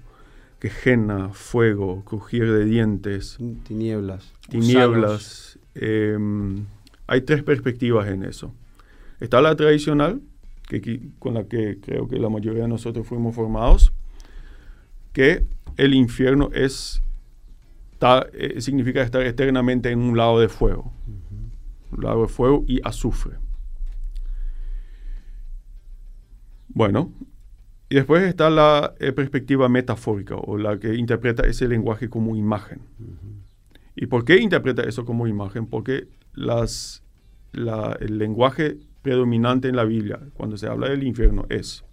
Quejena, fuego, crujir de dientes. Tinieblas. Tinieblas. Em, hay tres perspectivas en eso. Está la tradicional, con la que creo que la mayoría de nosotros fuimos formados, que el infierno es, eh, significa estar eternamente en un lado de fuego, un lado de fuego y azufre. Bueno, y después está la eh, perspectiva metafórica o la que interpreta ese lenguaje como imagen. ¿Y por qué interpreta eso como imagen? Porque las, el lenguaje predominante en la Biblia cuando se habla del infierno es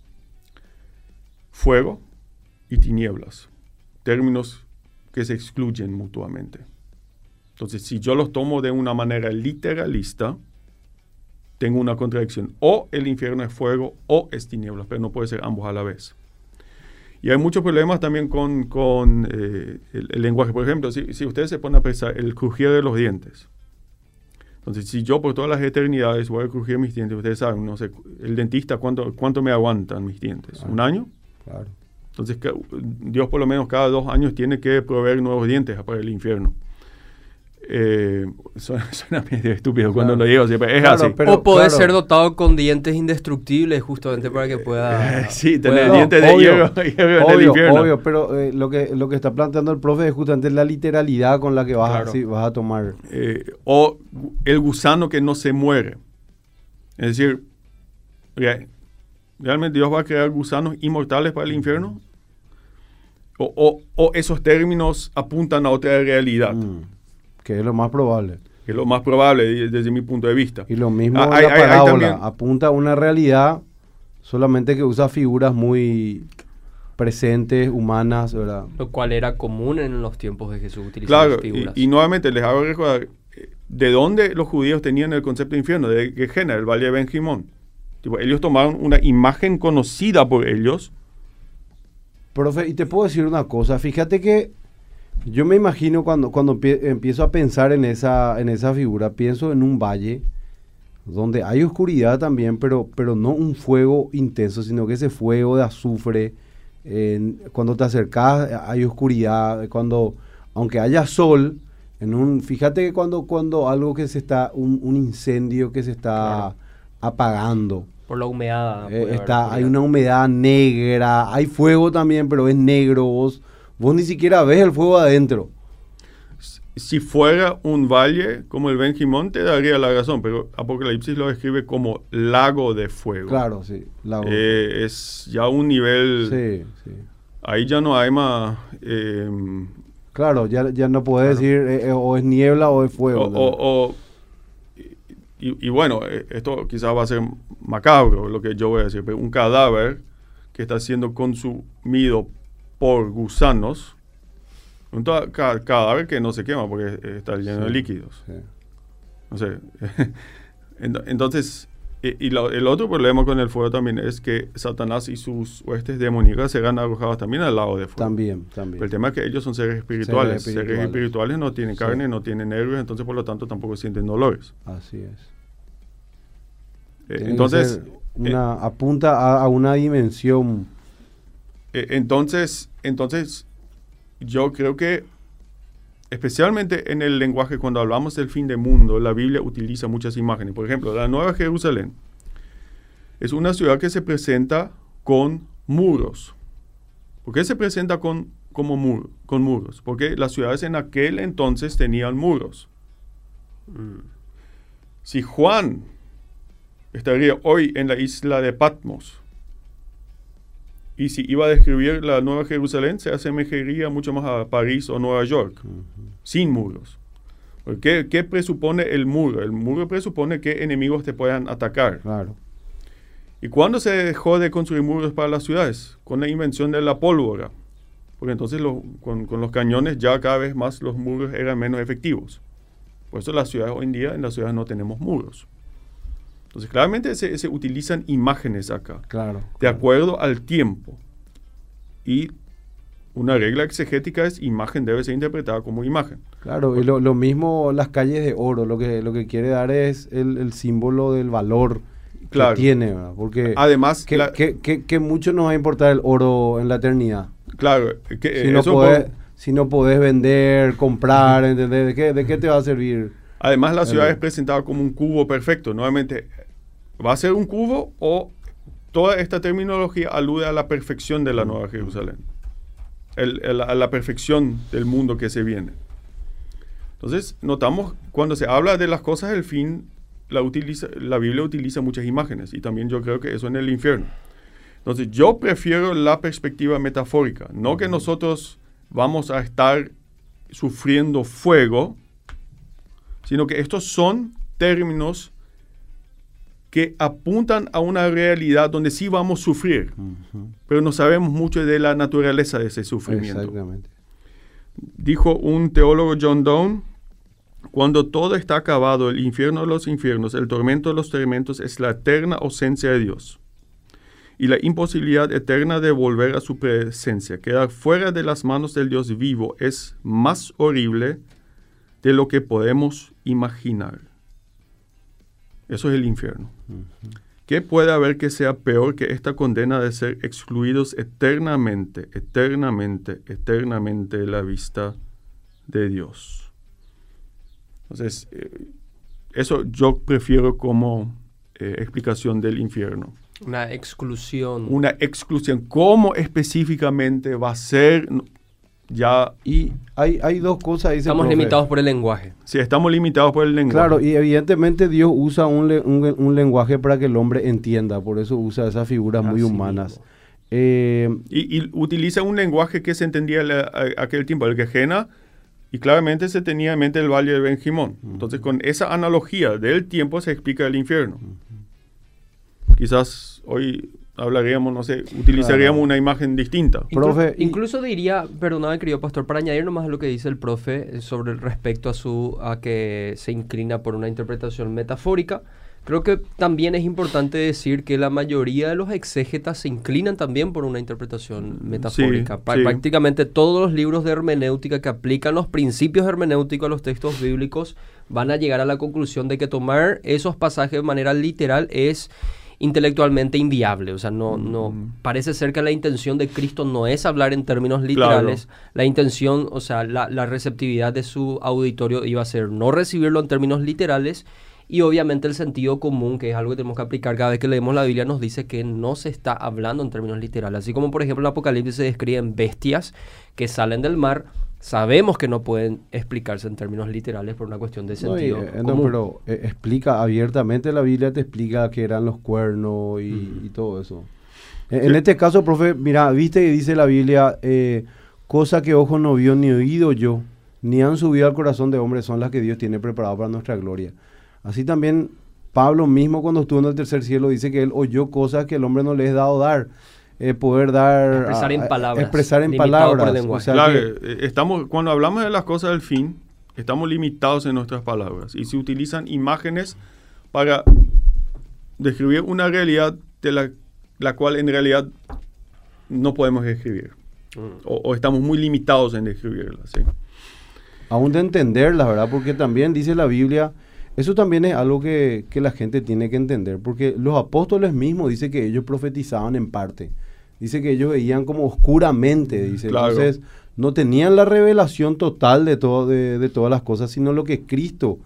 fuego y tinieblas, términos que se excluyen mutuamente. Entonces, si yo los tomo de una manera literalista, tengo una contradicción. O el infierno es fuego o es tinieblas, pero no puede ser ambos a la vez. Y hay muchos problemas también con, con eh, el, lenguaje. Por ejemplo, si, si ustedes se ponen a pensar el crujir de los dientes, entonces, si yo por todas las eternidades voy a crujir mis dientes, ustedes saben, no sé, el dentista, ¿cuánto, cuánto me aguantan mis dientes? ¿Un año? Claro. Entonces, Dios por lo menos cada dos años tiene que proveer nuevos dientes para el infierno. Eh, suena, medio estúpido cuando lo digo, es así. o puede ser dotado con dientes indestructibles justamente para que pueda... sí, tener dientes de hierro, obvio, Obvio, pero eh, lo, que, lo que está planteando el profe es justamente la literalidad con la que vas, a, vas a tomar. Eh, o el gusano que no se muere. Es decir, ¿realmente Dios va a crear gusanos inmortales para el infierno? O, o, esos términos apuntan a otra realidad. Mm. Que es lo más probable. Es lo más probable desde, mi punto de vista. Y lo mismo ah, la parábola. apunta a una realidad, solamente que usa figuras muy presentes, humanas, ¿verdad? Lo cual era común en los tiempos de Jesús, utilizar claro, figuras. Y, y, nuevamente les hago recordar eh, de dónde los judíos tenían el concepto de infierno, de qué género, el Valle de Benjimón. ellos tomaron una imagen conocida por ellos. Profe, y te puedo decir una cosa, fíjate que yo me imagino cuando, cuando empiezo a pensar en esa, en esa figura, pienso en un valle donde hay oscuridad también, pero, pero no un fuego intenso, sino que ese fuego de azufre, cuando te acercas hay oscuridad, cuando, aunque haya sol, en un, fíjate que cuando, cuando algo que se está, un, incendio que se está apagando. Por la humedad. Eh, está, hay una humedad negra, hay fuego también, pero es negro, vos Vos ni siquiera ves el fuego adentro. Si fuera un valle como el Benjimón, te daría la razón, pero Apocalipsis lo describe como lago de fuego. Claro, sí. Lago eh, es ya un nivel. Sí, sí. Ahí ya no hay más. Em, claro, ya, ya no puedes decir eh, eh, o es niebla o es fuego. O, y, y, bueno, esto quizás va a ser macabro lo que yo voy a decir, pero un cadáver que está siendo consumido por gusanos, un cadáver que no se quema porque está lleno de líquidos. No sé. Entonces, y, el otro problema con el fuego también es que Satanás y sus huestes demoníacas serán arrojados también al lado de fuego. También, también. el tema es que ellos son seres espirituales. Seres espirituales, no tienen carne, no tienen nervios, entonces por lo tanto tampoco sienten dolores. Así es. Eh, entonces, una, apunta a, una dimensión. entonces, entonces, yo creo que especialmente en el lenguaje, cuando hablamos del fin del mundo, la Biblia utiliza muchas imágenes. Por ejemplo, la Nueva Jerusalén es una ciudad que se presenta con muros. ¿Por qué se presenta con, como con muros? Porque las ciudades en aquel entonces tenían muros. Mm. Si Juan estaría hoy en la isla de Patmos, y si iba a describir la Nueva Jerusalén, se asemejaría mucho más a París o Nueva York, sin muros. ¿Qué, ¿Qué, presupone el muro? El muro presupone que enemigos te puedan atacar. Claro. ¿Y cuándo se dejó de construir muros para las ciudades? Con la invención de la pólvora. Porque entonces con, con, los cañones ya cada vez más los muros eran menos efectivos. Por eso las ciudades hoy en día, en las ciudades no tenemos muros. Entonces, claramente se, utilizan imágenes acá. Claro. De acuerdo al tiempo. Y una regla exegética es imagen debe ser interpretada como imagen. Claro, y lo, mismo las calles de oro, lo que, lo que quiere dar es el, símbolo del valor que tiene, Porque además que, mucho nos va a importar el oro en la eternidad. Claro, que, si, no podés, si no podés vender, comprar, ¿entendés? ¿De qué, ¿De qué te va a servir? Además, la ciudad es presentada como un cubo perfecto. Nuevamente, ¿Va a ser un cubo o toda esta terminología alude a la perfección de la Nueva Jerusalén? a la perfección del mundo que se viene. Entonces, notamos cuando se habla de las cosas del fin, la, utiliza, la Biblia utiliza muchas imágenes y también yo creo que eso en el infierno. Entonces, yo prefiero la perspectiva metafórica, no que nosotros vamos a estar sufriendo fuego, sino que estos son términos que apuntan a una realidad donde sí vamos a sufrir, pero no sabemos mucho de la naturaleza de ese sufrimiento. Exactamente. Dijo un teólogo John Donne, cuando todo está acabado, el infierno de los infiernos, el tormento de los tormentos es la eterna ausencia de Dios y la imposibilidad eterna de volver a su presencia. Quedar fuera de las manos del Dios vivo es más horrible de lo que podemos imaginar. Eso es el infierno. ¿Qué puede haber que sea peor que esta condena de ser excluidos eternamente, eternamente, eternamente de la vista de Dios? Entonces, eh, eso yo prefiero como eh, explicación del infierno. Una exclusión. Una exclusión. ¿Cómo específicamente va a ser? Ya... Y hay, hay dos cosas. estamos limitados por el lenguaje. Sí, estamos limitados por el lenguaje. Claro, y evidentemente Dios usa un, un, lenguaje para que el hombre entienda, por eso usa esas figuras muy humanas. Eh, y, utiliza un lenguaje que se entendía en aquel tiempo, el quejena, y claramente se tenía en mente el valle de Benjimón. Entonces, con esa analogía del tiempo se explica el infierno. Quizás hoy hablaríamos, no sé, utilizaríamos una imagen distinta. profe, incluso diría, perdóname querido pastor, para añadir nomás a lo que dice el profe eh, sobre respecto a su a que se inclina por una interpretación metafórica, creo que también es importante decir que la mayoría de los exégetas se inclinan también por una interpretación metafórica. Prácticamente todos los libros de hermenéutica que aplican los principios hermenéuticos a los textos bíblicos van a llegar a la conclusión de que tomar esos pasajes de manera literal es intelectualmente inviable. O sea, no, no, parece ser que la intención de Cristo no es hablar en términos literales. La intención, o sea, la, la, receptividad de su auditorio iba a ser no recibirlo en términos literales. Y obviamente el sentido común, que es algo que tenemos que aplicar cada vez que leemos la Biblia, nos dice que no se está hablando en términos literales. Así como, por ejemplo, en Apocalipsis se describen bestias que salen del mar, sabemos que no pueden explicarse en términos literales por una cuestión de sentido. Eh, no, pero eh, explica abiertamente la Biblia, te explica que eran los cuernos y, todo eso. En este caso, profe, mira, viste que dice la Biblia, eh, cosa que ojo no vio ni oído yo, ni han subido al corazón de hombre, son las que Dios tiene preparado para nuestra gloria. Así también Pablo mismo cuando estuvo en el tercer cielo dice que él oyó cosas que el hombre no le es dado dar. Eh, poder dar... Expresar en palabras. Expresar en palabras. claro, eh, estamos, cuando hablamos de las cosas del fin, estamos limitados en nuestras palabras y se utilizan imágenes para describir una realidad de la, la cual en realidad no podemos describir. Mm. O, estamos muy limitados en describirla. ¿sí? Aún de entenderla, ¿verdad? Porque también dice la Biblia Eso también es algo que, la gente tiene que entender, porque los apóstoles mismos dicen que ellos profetizaban en parte. Dice que ellos veían como oscuramente, dice. Entonces, no tenían la revelación total de, todo, de, todas las cosas, sino lo que Cristo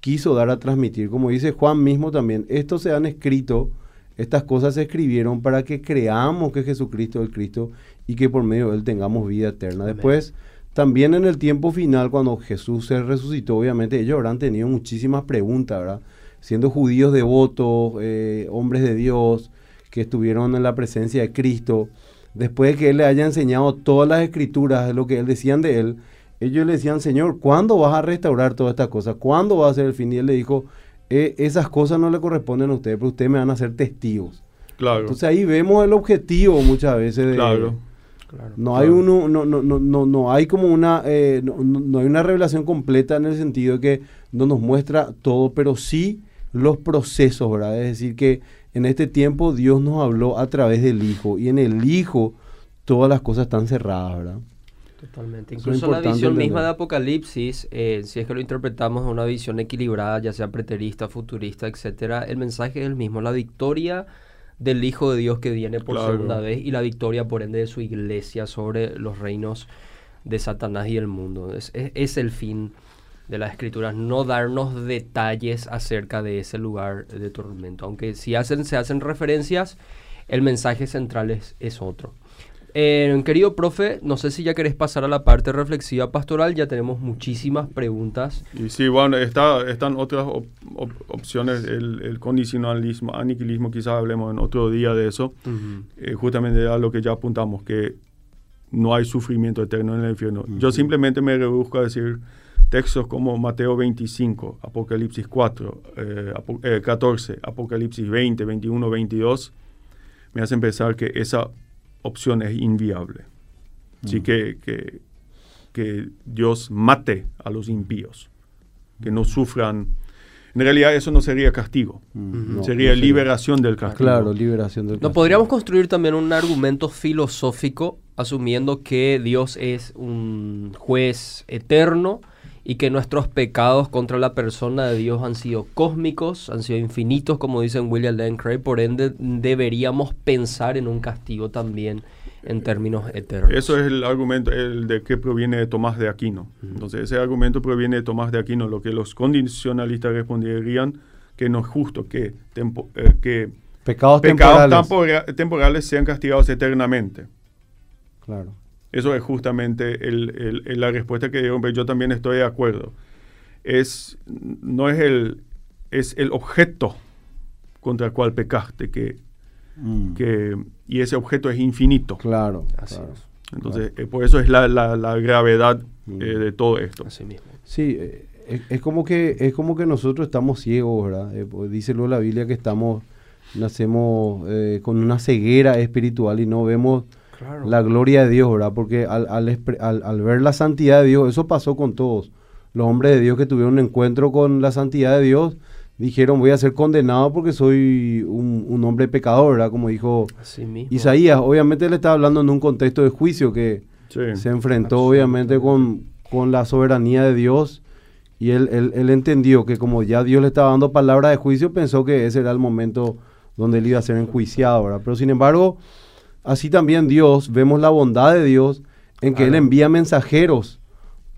quiso dar a transmitir. Como dice Juan mismo también, estos se han escrito, estas cosas se escribieron para que creamos que Jesucristo es el Cristo y que por medio de él tengamos vida eterna. Después, también en el tiempo final, cuando Jesús se resucitó, obviamente ellos habrán tenido muchísimas preguntas, ¿verdad? Siendo judíos devotos, eh, hombres de Dios, que estuvieron en la presencia de Cristo después de que él le haya enseñado todas las escrituras de lo que él decían de él, ellos le decían, Señor, ¿cuándo vas a restaurar todas estas cosas? ¿Cuándo va a ser el fin? Y él le dijo, eh, esas cosas no le corresponden a ustedes, pero ustedes me van a ser testigos. Claro. Entonces ahí vemos el objetivo muchas veces de... Claro. no hay uno, no, no, no, no, no hay como una, eh, no, no, hay una revelación completa en el sentido de que no nos muestra todo, pero sí los procesos, ¿verdad? Es decir, que en este tiempo Dios nos habló a través del Hijo y en el Hijo todas las cosas están cerradas, ¿verdad? Totalmente. Incluso la visión misma de Apocalipsis, eh, si es que lo interpretamos en una visión equilibrada, ya sea preterista, futurista, etcétera, el mensaje es el mismo, la victoria del Hijo de Dios que viene por segunda vez y la victoria por ende de su iglesia sobre los reinos de Satanás y el mundo. Es, es el fin de las escrituras, no darnos detalles acerca de ese lugar de tormento. Aunque si hacen, se hacen referencias, el mensaje central es, es otro. Eh, querido profe, no sé si ya querés pasar a la parte reflexiva pastoral, ya tenemos muchísimas preguntas. Y sí, bueno, está, están otras opciones, el, condicionalismo, aniquilismo, quizás hablemos en otro día de eso, eh, justamente a lo que ya apuntamos, que no hay sufrimiento eterno en el infierno. Yo simplemente me rebusco a decir, Textos como Mateo 25, Apocalipsis 4, 14, Apocalipsis 20, 21, 22, me hacen pensar que esa opción es inviable. Así mm. que, que, que, Dios mate a los impíos, que no sufran. En realidad eso no sería castigo, mm. sería liberación del castigo. Claro, liberación del castigo. No podríamos construir también un argumento filosófico asumiendo que Dios es un juez eterno y que nuestros pecados contra la persona de Dios han sido cósmicos, han sido infinitos, como dicen William Lane Craig, por ende deberíamos pensar en un castigo también en términos eternos. Eso es el argumento el de que proviene de Tomás de Aquino. Entonces ese argumento proviene de Tomás de Aquino, lo que los condicionalistas responderían que no es justo que, eh, que pecados, temporales sean castigados eternamente. Claro. Eso es justamente la respuesta que dio, yo también estoy de acuerdo. Es, no es el, es el objeto contra el cual pecaste que, mm. que, y ese objeto es infinito. Claro. Entonces, eh, por eso es la, gravedad mm. eh, de todo esto. Así mismo. Sí, eh, es, como que, es como que nosotros estamos ciegos, ¿verdad? Pues dice luego la Biblia que estamos, nacemos con una ceguera espiritual y no vemos la gloria de Dios, ¿verdad? Porque al, al, ver la santidad de Dios, eso pasó con todos. Los hombres de Dios que tuvieron un encuentro con la santidad de Dios, dijeron, voy a ser condenado porque soy un, hombre pecador, ¿verdad? Como dijo Isaías. Obviamente le estaba hablando en un contexto de juicio que se enfrentó obviamente con, con la soberanía de Dios. Y él, él, él, entendió que como ya Dios le estaba dando palabra de juicio, pensó que ese era el momento donde él iba a ser enjuiciado, ¿verdad? Pero sin embargo, Así también Dios, vemos la bondad de Dios en que Él envía mensajeros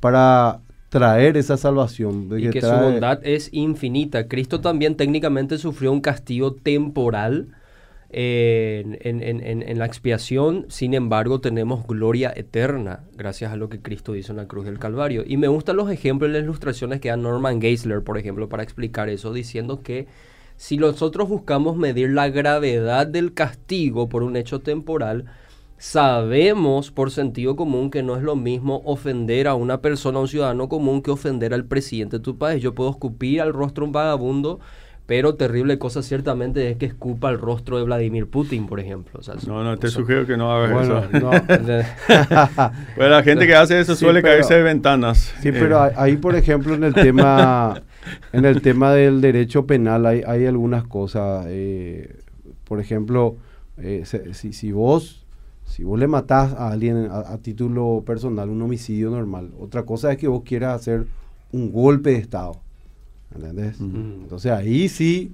para traer esa salvación. y que, su bondad es infinita. Cristo también técnicamente sufrió un castigo temporal en, en, la expiación, sin embargo tenemos gloria eterna gracias a lo que Cristo hizo en la cruz del Calvario. Y me gustan los ejemplos y las ilustraciones que da Norman Geisler, por ejemplo, para explicar eso, diciendo que si nosotros buscamos medir la gravedad del castigo por un hecho temporal, sabemos por sentido común que no es lo mismo ofender a una persona, a un ciudadano común, que ofender al presidente de tu país. Yo puedo escupir al rostro de un vagabundo, pero terrible cosa ciertamente es que escupa el rostro de Vladimir Putin, por ejemplo. no, no, te sugiero que no hagas eso. No. bueno, la gente que hace eso suele caerse de ventanas. Sí, pero eh. ahí, por ejemplo, en el tema en el tema del derecho penal hay, hay algunas cosas. Eh, por ejemplo, eh, si, si, vos si vos le matás a alguien a, título personal, un homicidio normal, otra cosa es que vos quieras hacer un golpe de Estado. ¿Entendés? Entonces ahí sí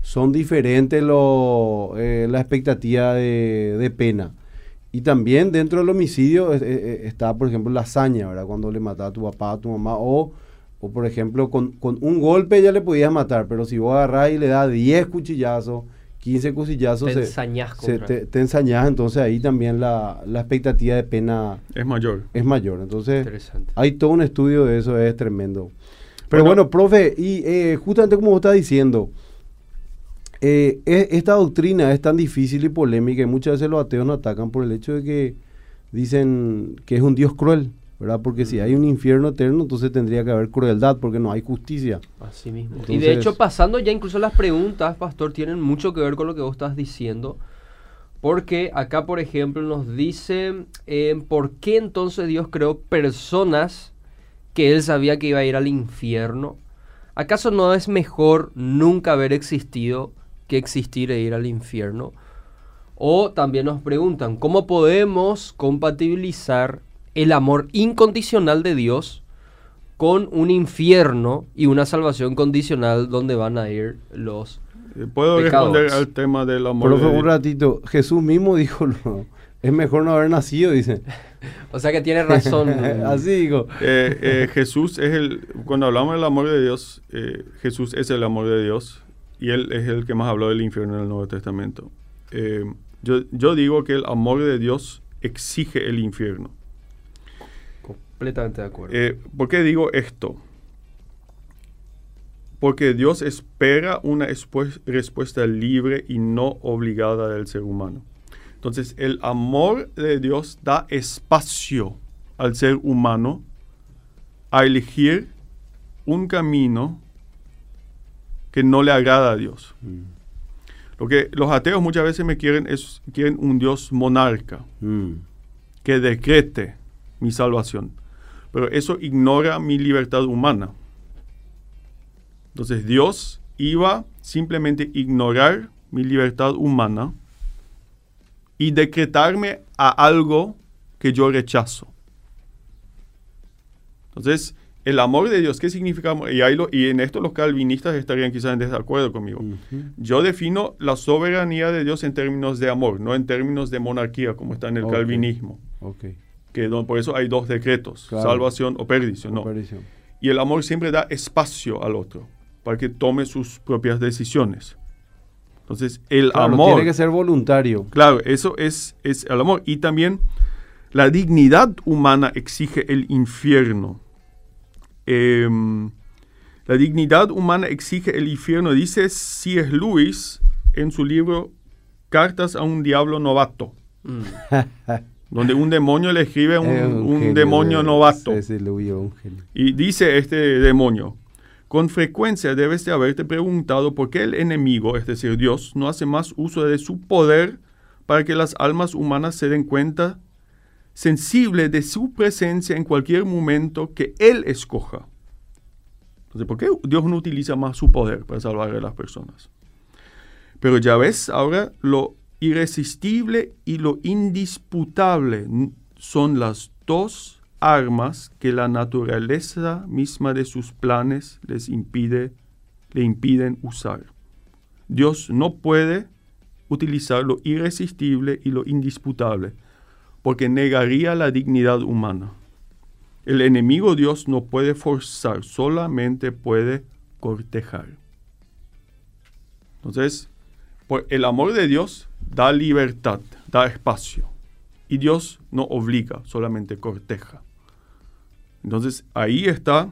son diferentes lo, eh, la expectativa de, pena. Y también dentro del homicidio está, por ejemplo, la hazaña, ¿verdad? Cuando le matas a tu papá, a tu mamá, o, o por ejemplo, con, con, un golpe ya le podías matar, pero si vos agarrás y le das 10 cuchillazos, 15 cuchillazos, te ensañás, te, te, ensañás, entonces ahí también la, la, expectativa de pena es mayor. Es mayor, entonces hay todo un estudio de eso, es tremendo. Pero bueno, profe, y eh, justamente como vos estás diciendo, eh, e, esta doctrina es tan difícil y polémica y muchas veces los ateos nos atacan por el hecho de que dicen que es un Dios cruel, ¿verdad? Porque si hay un infierno eterno, entonces tendría que haber crueldad porque no hay justicia. Así mismo. y de hecho, pasando ya incluso las preguntas, pastor, tienen mucho que ver con lo que vos estás diciendo. Porque acá, por ejemplo, nos dice eh, por qué entonces Dios creó personas que él sabía que iba a ir al infierno. ¿Acaso no es mejor nunca haber existido que existir e ir al infierno? O también nos preguntan, ¿cómo podemos compatibilizar el amor incondicional de Dios con un infierno y una salvación condicional donde van a ir los eh, ¿Puedo responder al tema del amor? Por favor, un ratito. Jesús mismo dijo, no, es mejor no haber nacido, dice. o sea que tiene razón. Así digo. Eh, eh, Jesús es el, cuando hablamos del amor de Dios, eh, Jesús es el amor de Dios y Él es el que más habló del infierno en el Nuevo Testamento. yo, yo digo que el amor de Dios exige el infierno. Completamente de acuerdo. ¿Por qué digo esto? Porque Dios espera una respuesta libre y no obligada del ser humano. Entonces, el amor de Dios da espacio al ser humano a elegir un camino que no le agrada a Dios. Mm. Lo que los ateos muchas veces me quieren es quieren un Dios monarca mm. que decrete mi salvación. Pero eso ignora mi libertad humana. Entonces Dios iba simplemente ignorar mi libertad humana y decretarme a algo que yo rechazo. Entonces, el amor de Dios, ¿qué significa? Y, y en esto los calvinistas estarían quizás en desacuerdo conmigo. Yo defino la soberanía de Dios en términos de amor, no en términos de monarquía, como está en el calvinismo. Que por eso hay dos decretos, salvación o perdición. No. Y el amor siempre da espacio al otro para que tome sus propias decisiones. Entonces, el amor... Tiene que ser voluntario. Claro, eso es, es el amor. Y también la dignidad humana exige el infierno. Em, la dignidad humana exige el infierno, dice C.S. Lewis en su libro Cartas a un diablo novato. Mm. donde un demonio le escribe a un, demonio novato. Y dice este demonio, con frecuencia debes de haberte preguntado por qué el enemigo, es decir, Dios, no hace más uso de su poder para que las almas humanas se den cuenta sensible de su presencia en cualquier momento que Él escoja. Entonces, ¿por qué Dios no utiliza más su poder para salvar a las personas? Pero ya ves, ahora lo irresistible y lo indisputable son las dos armas que la naturaleza misma de sus planes les impide, le impiden usar. Dios no puede utilizar lo irresistible y lo indisputable, porque negaría la dignidad humana. El enemigo Dios no puede forzar, solamente puede cortejar. Entonces, el amor de Dios da libertad, da espacio. Y Dios no obliga, solamente corteja. Entonces ahí está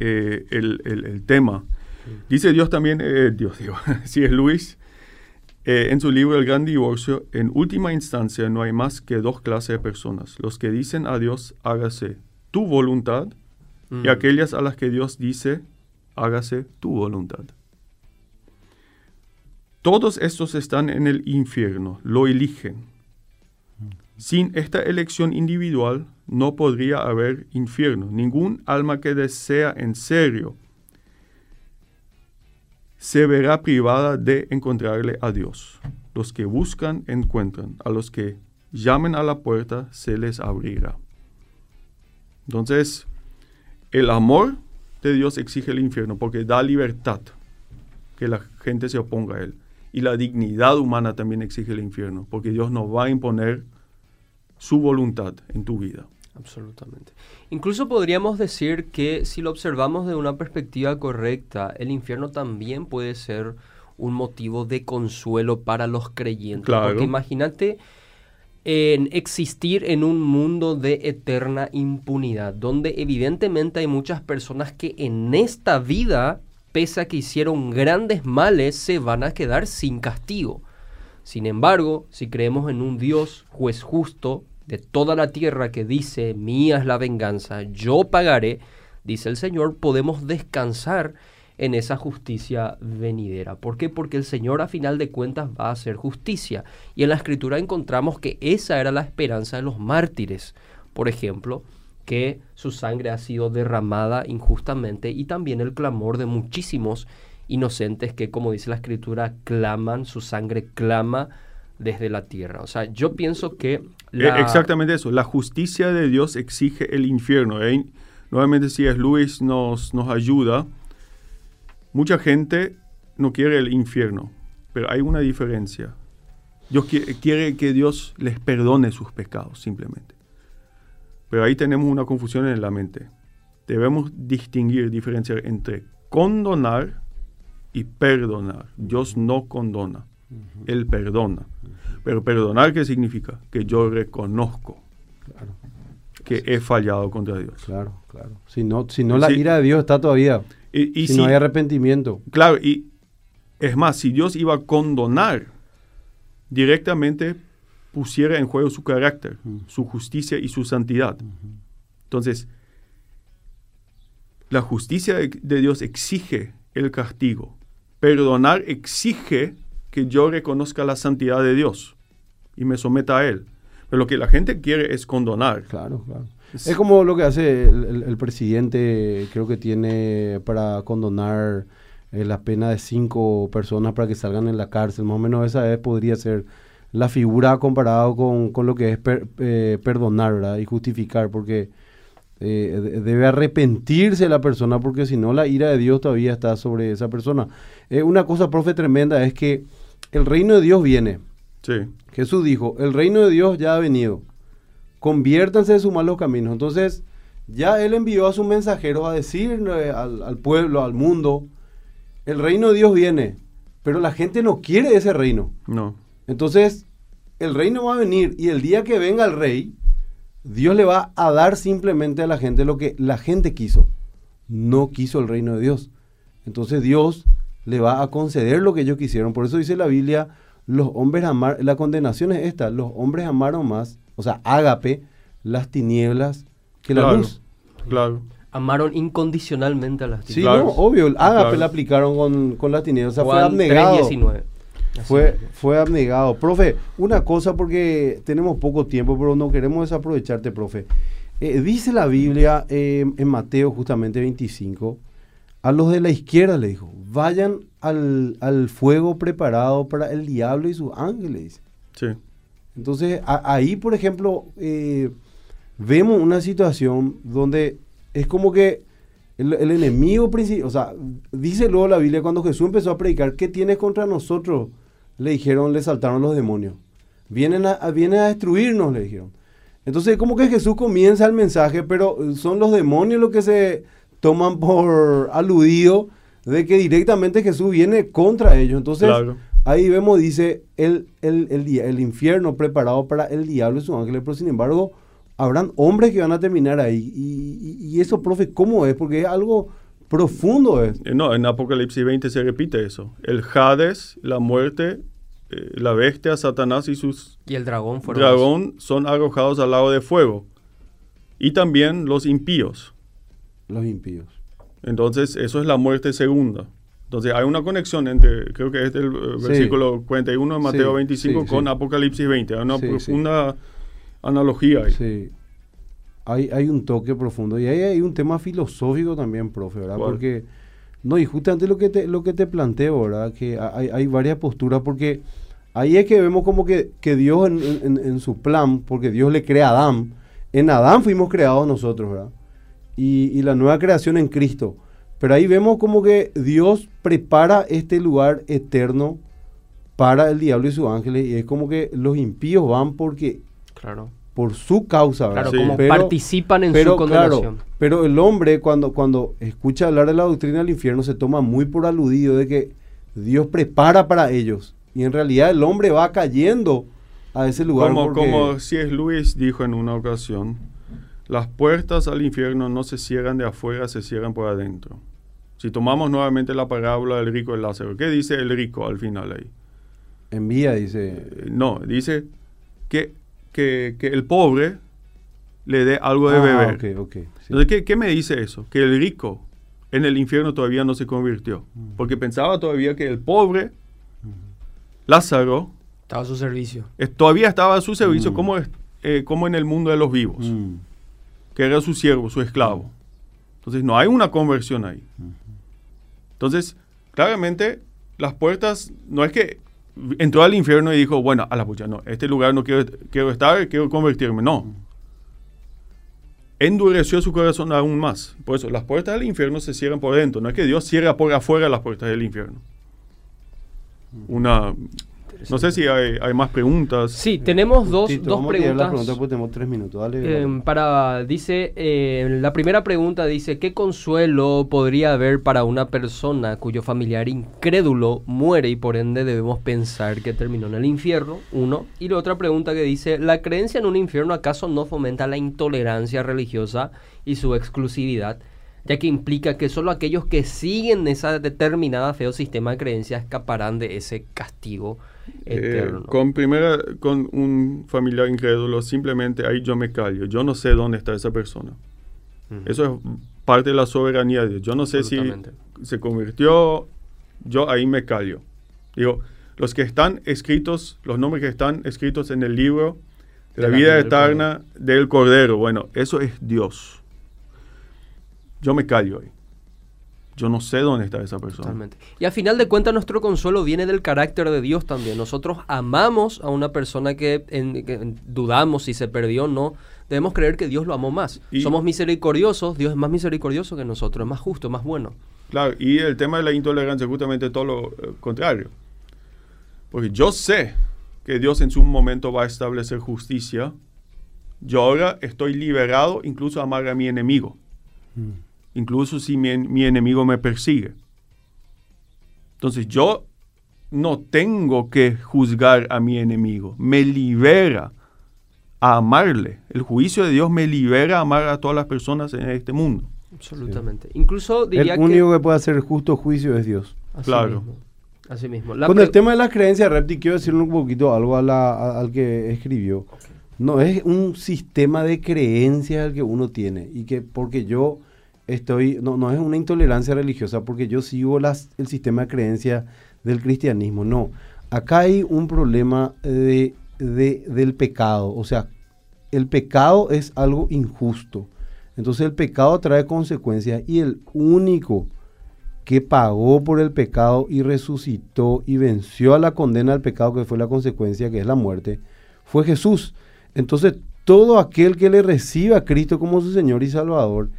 eh, el, tema. Dice Dios también, eh, Dios digo, si es Luis, eh, en su libro El Gran Divorcio, en última instancia no hay más que dos clases de personas, los que dicen a Dios, hágase tu voluntad, y mm. aquellas a las que Dios dice, hágase tu voluntad. Todos estos están en el infierno, lo eligen. Sin esta elección individual, no podría haber infierno. Ningún alma que desea en serio se verá privada de encontrarle a Dios. Los que buscan, encuentran. A los que llamen a la puerta, se les abrirá. Entonces, el amor de Dios exige el infierno porque da libertad que la gente se oponga a él. Y la dignidad humana también exige el infierno, porque Dios nos va a imponer su voluntad en tu vida. Absolutamente. Incluso podríamos decir que si lo observamos de una perspectiva correcta, el infierno también puede ser un motivo de consuelo para los creyentes. Claro. Porque imagínate en existir en un mundo de eterna impunidad, donde evidentemente hay muchas personas que en esta vida, pese a que hicieron grandes males, se van a quedar sin castigo. Sin embargo, si creemos en un Dios juez justo de toda la tierra que dice, mía es la venganza, yo pagaré, dice el Señor, podemos descansar en esa justicia venidera. ¿Por qué? Porque el Señor a final de cuentas va a hacer justicia. Y en la escritura encontramos que esa era la esperanza de los mártires, por ejemplo, que su sangre ha sido derramada injustamente y también el clamor de muchísimos inocentes que, como dice la escritura, claman, su sangre clama desde la tierra. O sea, yo pienso que... Eh, exactamente eso, la justicia de Dios exige el infierno. Nuevamente, si es Luis nos, nos ayuda, Mucha gente no quiere el infierno, pero hay una diferencia. Dios quiere, que Dios les perdone sus pecados, simplemente. Pero ahí tenemos una confusión en la mente. Debemos distinguir, diferenciar entre condonar y perdonar. Dios no condona, Él perdona. Pero perdonar, ¿qué significa? Que yo reconozco que he fallado contra Dios. Claro, claro. Si no, si no la ira de Dios está todavía. Y, si, no hay arrepentimiento. Claro, y es más, si Dios iba a condonar, directamente pusiera en juego su carácter, su justicia y su santidad. Entonces, la justicia de, Dios exige el castigo. Perdonar exige que yo reconozca la santidad de Dios y me someta a Él. Pero lo que la gente quiere es condonar. Claro, claro. Es como lo que hace el, presidente, creo que tiene para condonar eh, la pena de cinco personas para que salgan en la cárcel. Más o menos esa vez podría ser la figura comparado con, lo que es eh, perdonar ¿verdad? y justificar, porque eh, debe arrepentirse la persona, porque si no la ira de Dios todavía está sobre esa persona. una cosa, profe, tremenda es que el reino de Dios viene. Sí. Jesús dijo, el reino de Dios ya ha venido conviértanse de sus malos caminos. Entonces, ya él envió a sus mensajeros a decirle al, pueblo, al mundo, el reino de Dios viene, pero la gente no quiere ese reino. No. Entonces, el reino va a venir y el día que venga el rey, Dios le va a dar simplemente a la gente lo que la gente quiso. No quiso el reino de Dios. Entonces Dios le va a conceder lo que ellos quisieron. Por eso dice la Biblia, los hombres amaron, la condenación es esta, los hombres amaron más o sea, ágape, las tinieblas que la luz. Claro. Amaron incondicionalmente a las tinieblas. Sí, no, obvio, el ágape la aplicaron con, con las tinieblas. O sea, fue abnegado. Fue, fue abnegado. Profe, una cosa porque tenemos poco tiempo, pero no queremos desaprovecharte, profe. Eh, dice la Biblia eh, en Mateo justamente 25, a los de la izquierda le dijo, vayan al, al fuego preparado para el diablo y sus ángeles. Sí. Entonces, ahí, por ejemplo, eh, vemos una situación donde es como que el, enemigo principal, o sea, dice luego la Biblia cuando Jesús empezó a predicar, ¿qué tienes contra nosotros? Le dijeron, le saltaron los demonios. Vienen a, vienen a destruirnos, le dijeron. Entonces, como que Jesús comienza el mensaje, pero son los demonios los que se toman por aludido de que directamente Jesús viene contra ellos. Entonces, Ahí vemos, dice, el, el, el, el, infierno preparado para el diablo y sus ángeles, pero sin embargo, habrán hombres que van a terminar ahí. Y, eso, profe, ¿cómo es? Porque es algo profundo. Es. Eh, no, en Apocalipsis 20 se repite eso. El Hades, la muerte, eh, la bestia, Satanás y sus... Y el dragón fueron... Dragón son arrojados al lago de fuego. Y también los impíos. Los impíos. Entonces, eso es la muerte segunda. Entonces hay una conexión entre, creo que es el eh, versículo 41 de Mateo 25 con Apocalipsis 20. Hay una profunda analogía ahí. Sí. Hay, hay un toque profundo. Y ahí hay un tema filosófico también, profe, ¿verdad? Porque, no, y justamente lo que te, lo que te planteo, ¿verdad? Que hay, hay varias posturas, porque ahí es que vemos como que, que Dios en, en, su plan, porque Dios le crea a Adán, en Adán fuimos creados nosotros, ¿verdad? Y, y la nueva creación en Cristo. Pero ahí vemos como que Dios prepara este lugar eterno para el diablo y sus ángeles y es como que los impíos van porque claro por su causa claro como participan en su condenación. pero el hombre cuando cuando escucha hablar de la doctrina del infierno se toma muy por aludido de que Dios prepara para ellos. Y en realidad el hombre va cayendo a ese lugar como como si es Luis dijo en una ocasión las puertas al infierno no se cierran de afuera se cierran por adentro si tomamos nuevamente la parábola del rico y Lázaro qué dice el rico al final ahí Envía, dice. No, dice que, que, el pobre le dé algo de ah, beber. Entonces, ¿qué, me dice eso? Que el rico en el infierno todavía no se convirtió. Mm. Porque pensaba todavía que el pobre, Lázaro, estaba a su servicio. todavía estaba a su servicio mm. como, eh, como en el mundo de los vivos. Mm. Que era su siervo, su esclavo. Entonces no hay una conversión ahí. Entonces, claramente, las puertas, no es que entró al infierno y dijo, bueno, a la pucha, no, este lugar no quiero, quiero estar, quiero convertirme. No. Endureció su corazón aún más. Por eso, las puertas del infierno se cierran por dentro. No es que Dios cierra por afuera las puertas del infierno. Una no sé si hay, más preguntas. Sí, tenemos dos, dos preguntas. Pues tenemos tres minutos. Em, para, dice, eh, la primera pregunta dice, ¿qué consuelo podría haber para una persona cuyo familiar incrédulo muere y por ende debemos pensar que terminó en el infierno? Uno. Y la otra pregunta que dice, ¿la creencia en un infierno acaso no fomenta la intolerancia religiosa y su exclusividad? Ya que implica que solo aquellos que siguen esa determinada feo sistema de creencias escaparán de ese castigo eh, con primera, con un familiar incrédulo, simplemente ahí yo me callo. Yo no sé dónde está esa persona. Eso es parte de la soberanía de Dios. Yo no sé si se convirtió, yo ahí me callo. Digo, los que están escritos, los nombres que están escritos en el libro de la, vida eterna del Cordero, bueno, eso es Dios. Yo me callo ahí yo no sé dónde está esa persona. Totalmente. Y al final de cuentas nuestro consuelo viene del carácter de Dios también. Nosotros amamos a una persona que, dudamos si se perdió o no. Debemos creer que Dios lo amó más. Somos misericordiosos, Dios es más misericordioso que nosotros, es más justo, más bueno. Claro, y el tema de la intolerancia es justamente todo lo eh, contrario. Porque yo sé que Dios en su momento va a establecer justicia. Yo ahora estoy liberado incluso a amar a mi enemigo. Mm incluso si mi, enemigo me persigue. Entonces yo no tengo que juzgar a mi enemigo, me libera a amarle. El juicio de Dios me libera a amar a todas las personas en este mundo. Absolutamente. Incluso diría El único que... puede hacer justo juicio es Dios. claro. Así mismo. Con el tema de las creencias, Repti, quiero decirle un poquito algo al que escribió. No, es un sistema de creencias el que uno tiene. Y que porque yo estoy, no, no es una intolerancia religiosa porque yo sigo las, el sistema de creencia del cristianismo, no. Acá hay un problema de, del pecado, o sea, el pecado es algo injusto. Entonces el pecado trae consecuencias y el único que pagó por el pecado y resucitó y venció a la condena del pecado que fue la consecuencia, que es la muerte, fue Jesús. Entonces todo aquel que le reciba a Cristo como su Señor y Salvador,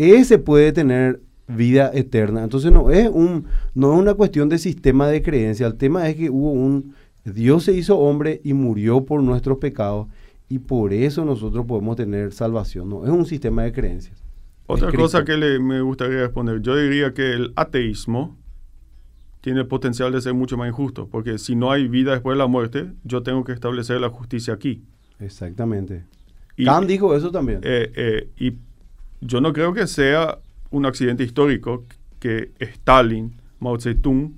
ese puede tener vida eterna. Entonces no es, un, no es una cuestión de sistema de creencia, el tema es que hubo un, Dios se hizo hombre y murió por nuestros pecados y por eso nosotros podemos tener salvación, no es un sistema de creencias. Otra cosa que le, me gustaría responder, yo diría que el ateísmo tiene el potencial de ser mucho más injusto, porque si no hay vida después de la muerte, yo tengo que establecer la justicia aquí. Exactamente. Y, Kant dijo eso también. Eh, eh, y yo no creo que sea un accidente histórico que Stalin, Mao Zedong,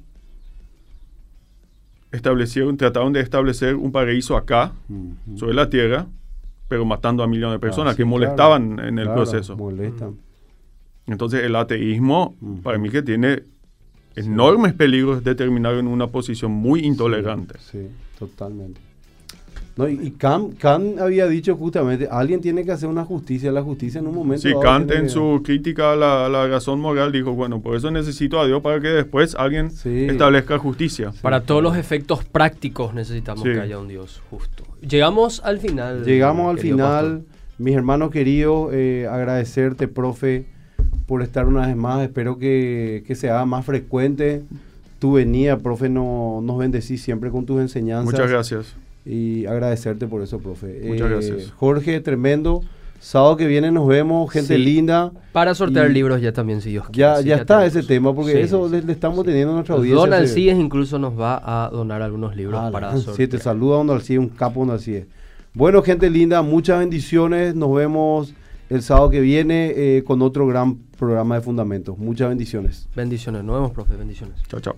establecieron, trataron de establecer un paraíso acá, sobre la tierra, pero matando a millones de personas que molestaban en el proceso. Entonces el ateísmo, para mí que tiene enormes peligros de terminar en una posición muy intolerante. sí totalmente. No, y Kant, había dicho justamente, alguien tiene que hacer una justicia, la justicia en un momento. Sí, Kant en su crítica a la, razón moral dijo, bueno, por eso necesito a Dios para que después alguien establezca justicia. Para todos los efectos prácticos necesitamos que haya un Dios justo. Llegamos al final. Llegamos al final, mis hermanos queridos, eh, agradecerte, profe, por estar una vez más. Espero que, que sea más frecuente tu venida, profe. No, nos bendecís siempre con tus enseñanzas. Muchas gracias. Y agradecerte por eso, profe. Muchas eh, gracias. Jorge, tremendo. Sábado que viene nos vemos, gente linda. Para sortear libros ya también, si Dios quiere. Ya, ya, está ese tema, porque eso le, estamos teniendo a nuestra audiencia. Don Alcides incluso nos va a donar algunos libros ah, para sortear. Sí, te saluda Don Alcides, un capo Don Alcides. Bueno, gente linda, muchas bendiciones. Nos vemos el sábado que viene eh, con otro gran programa de fundamentos. Muchas bendiciones. Bendiciones. Nos vemos, profe. Bendiciones. Chao, chao.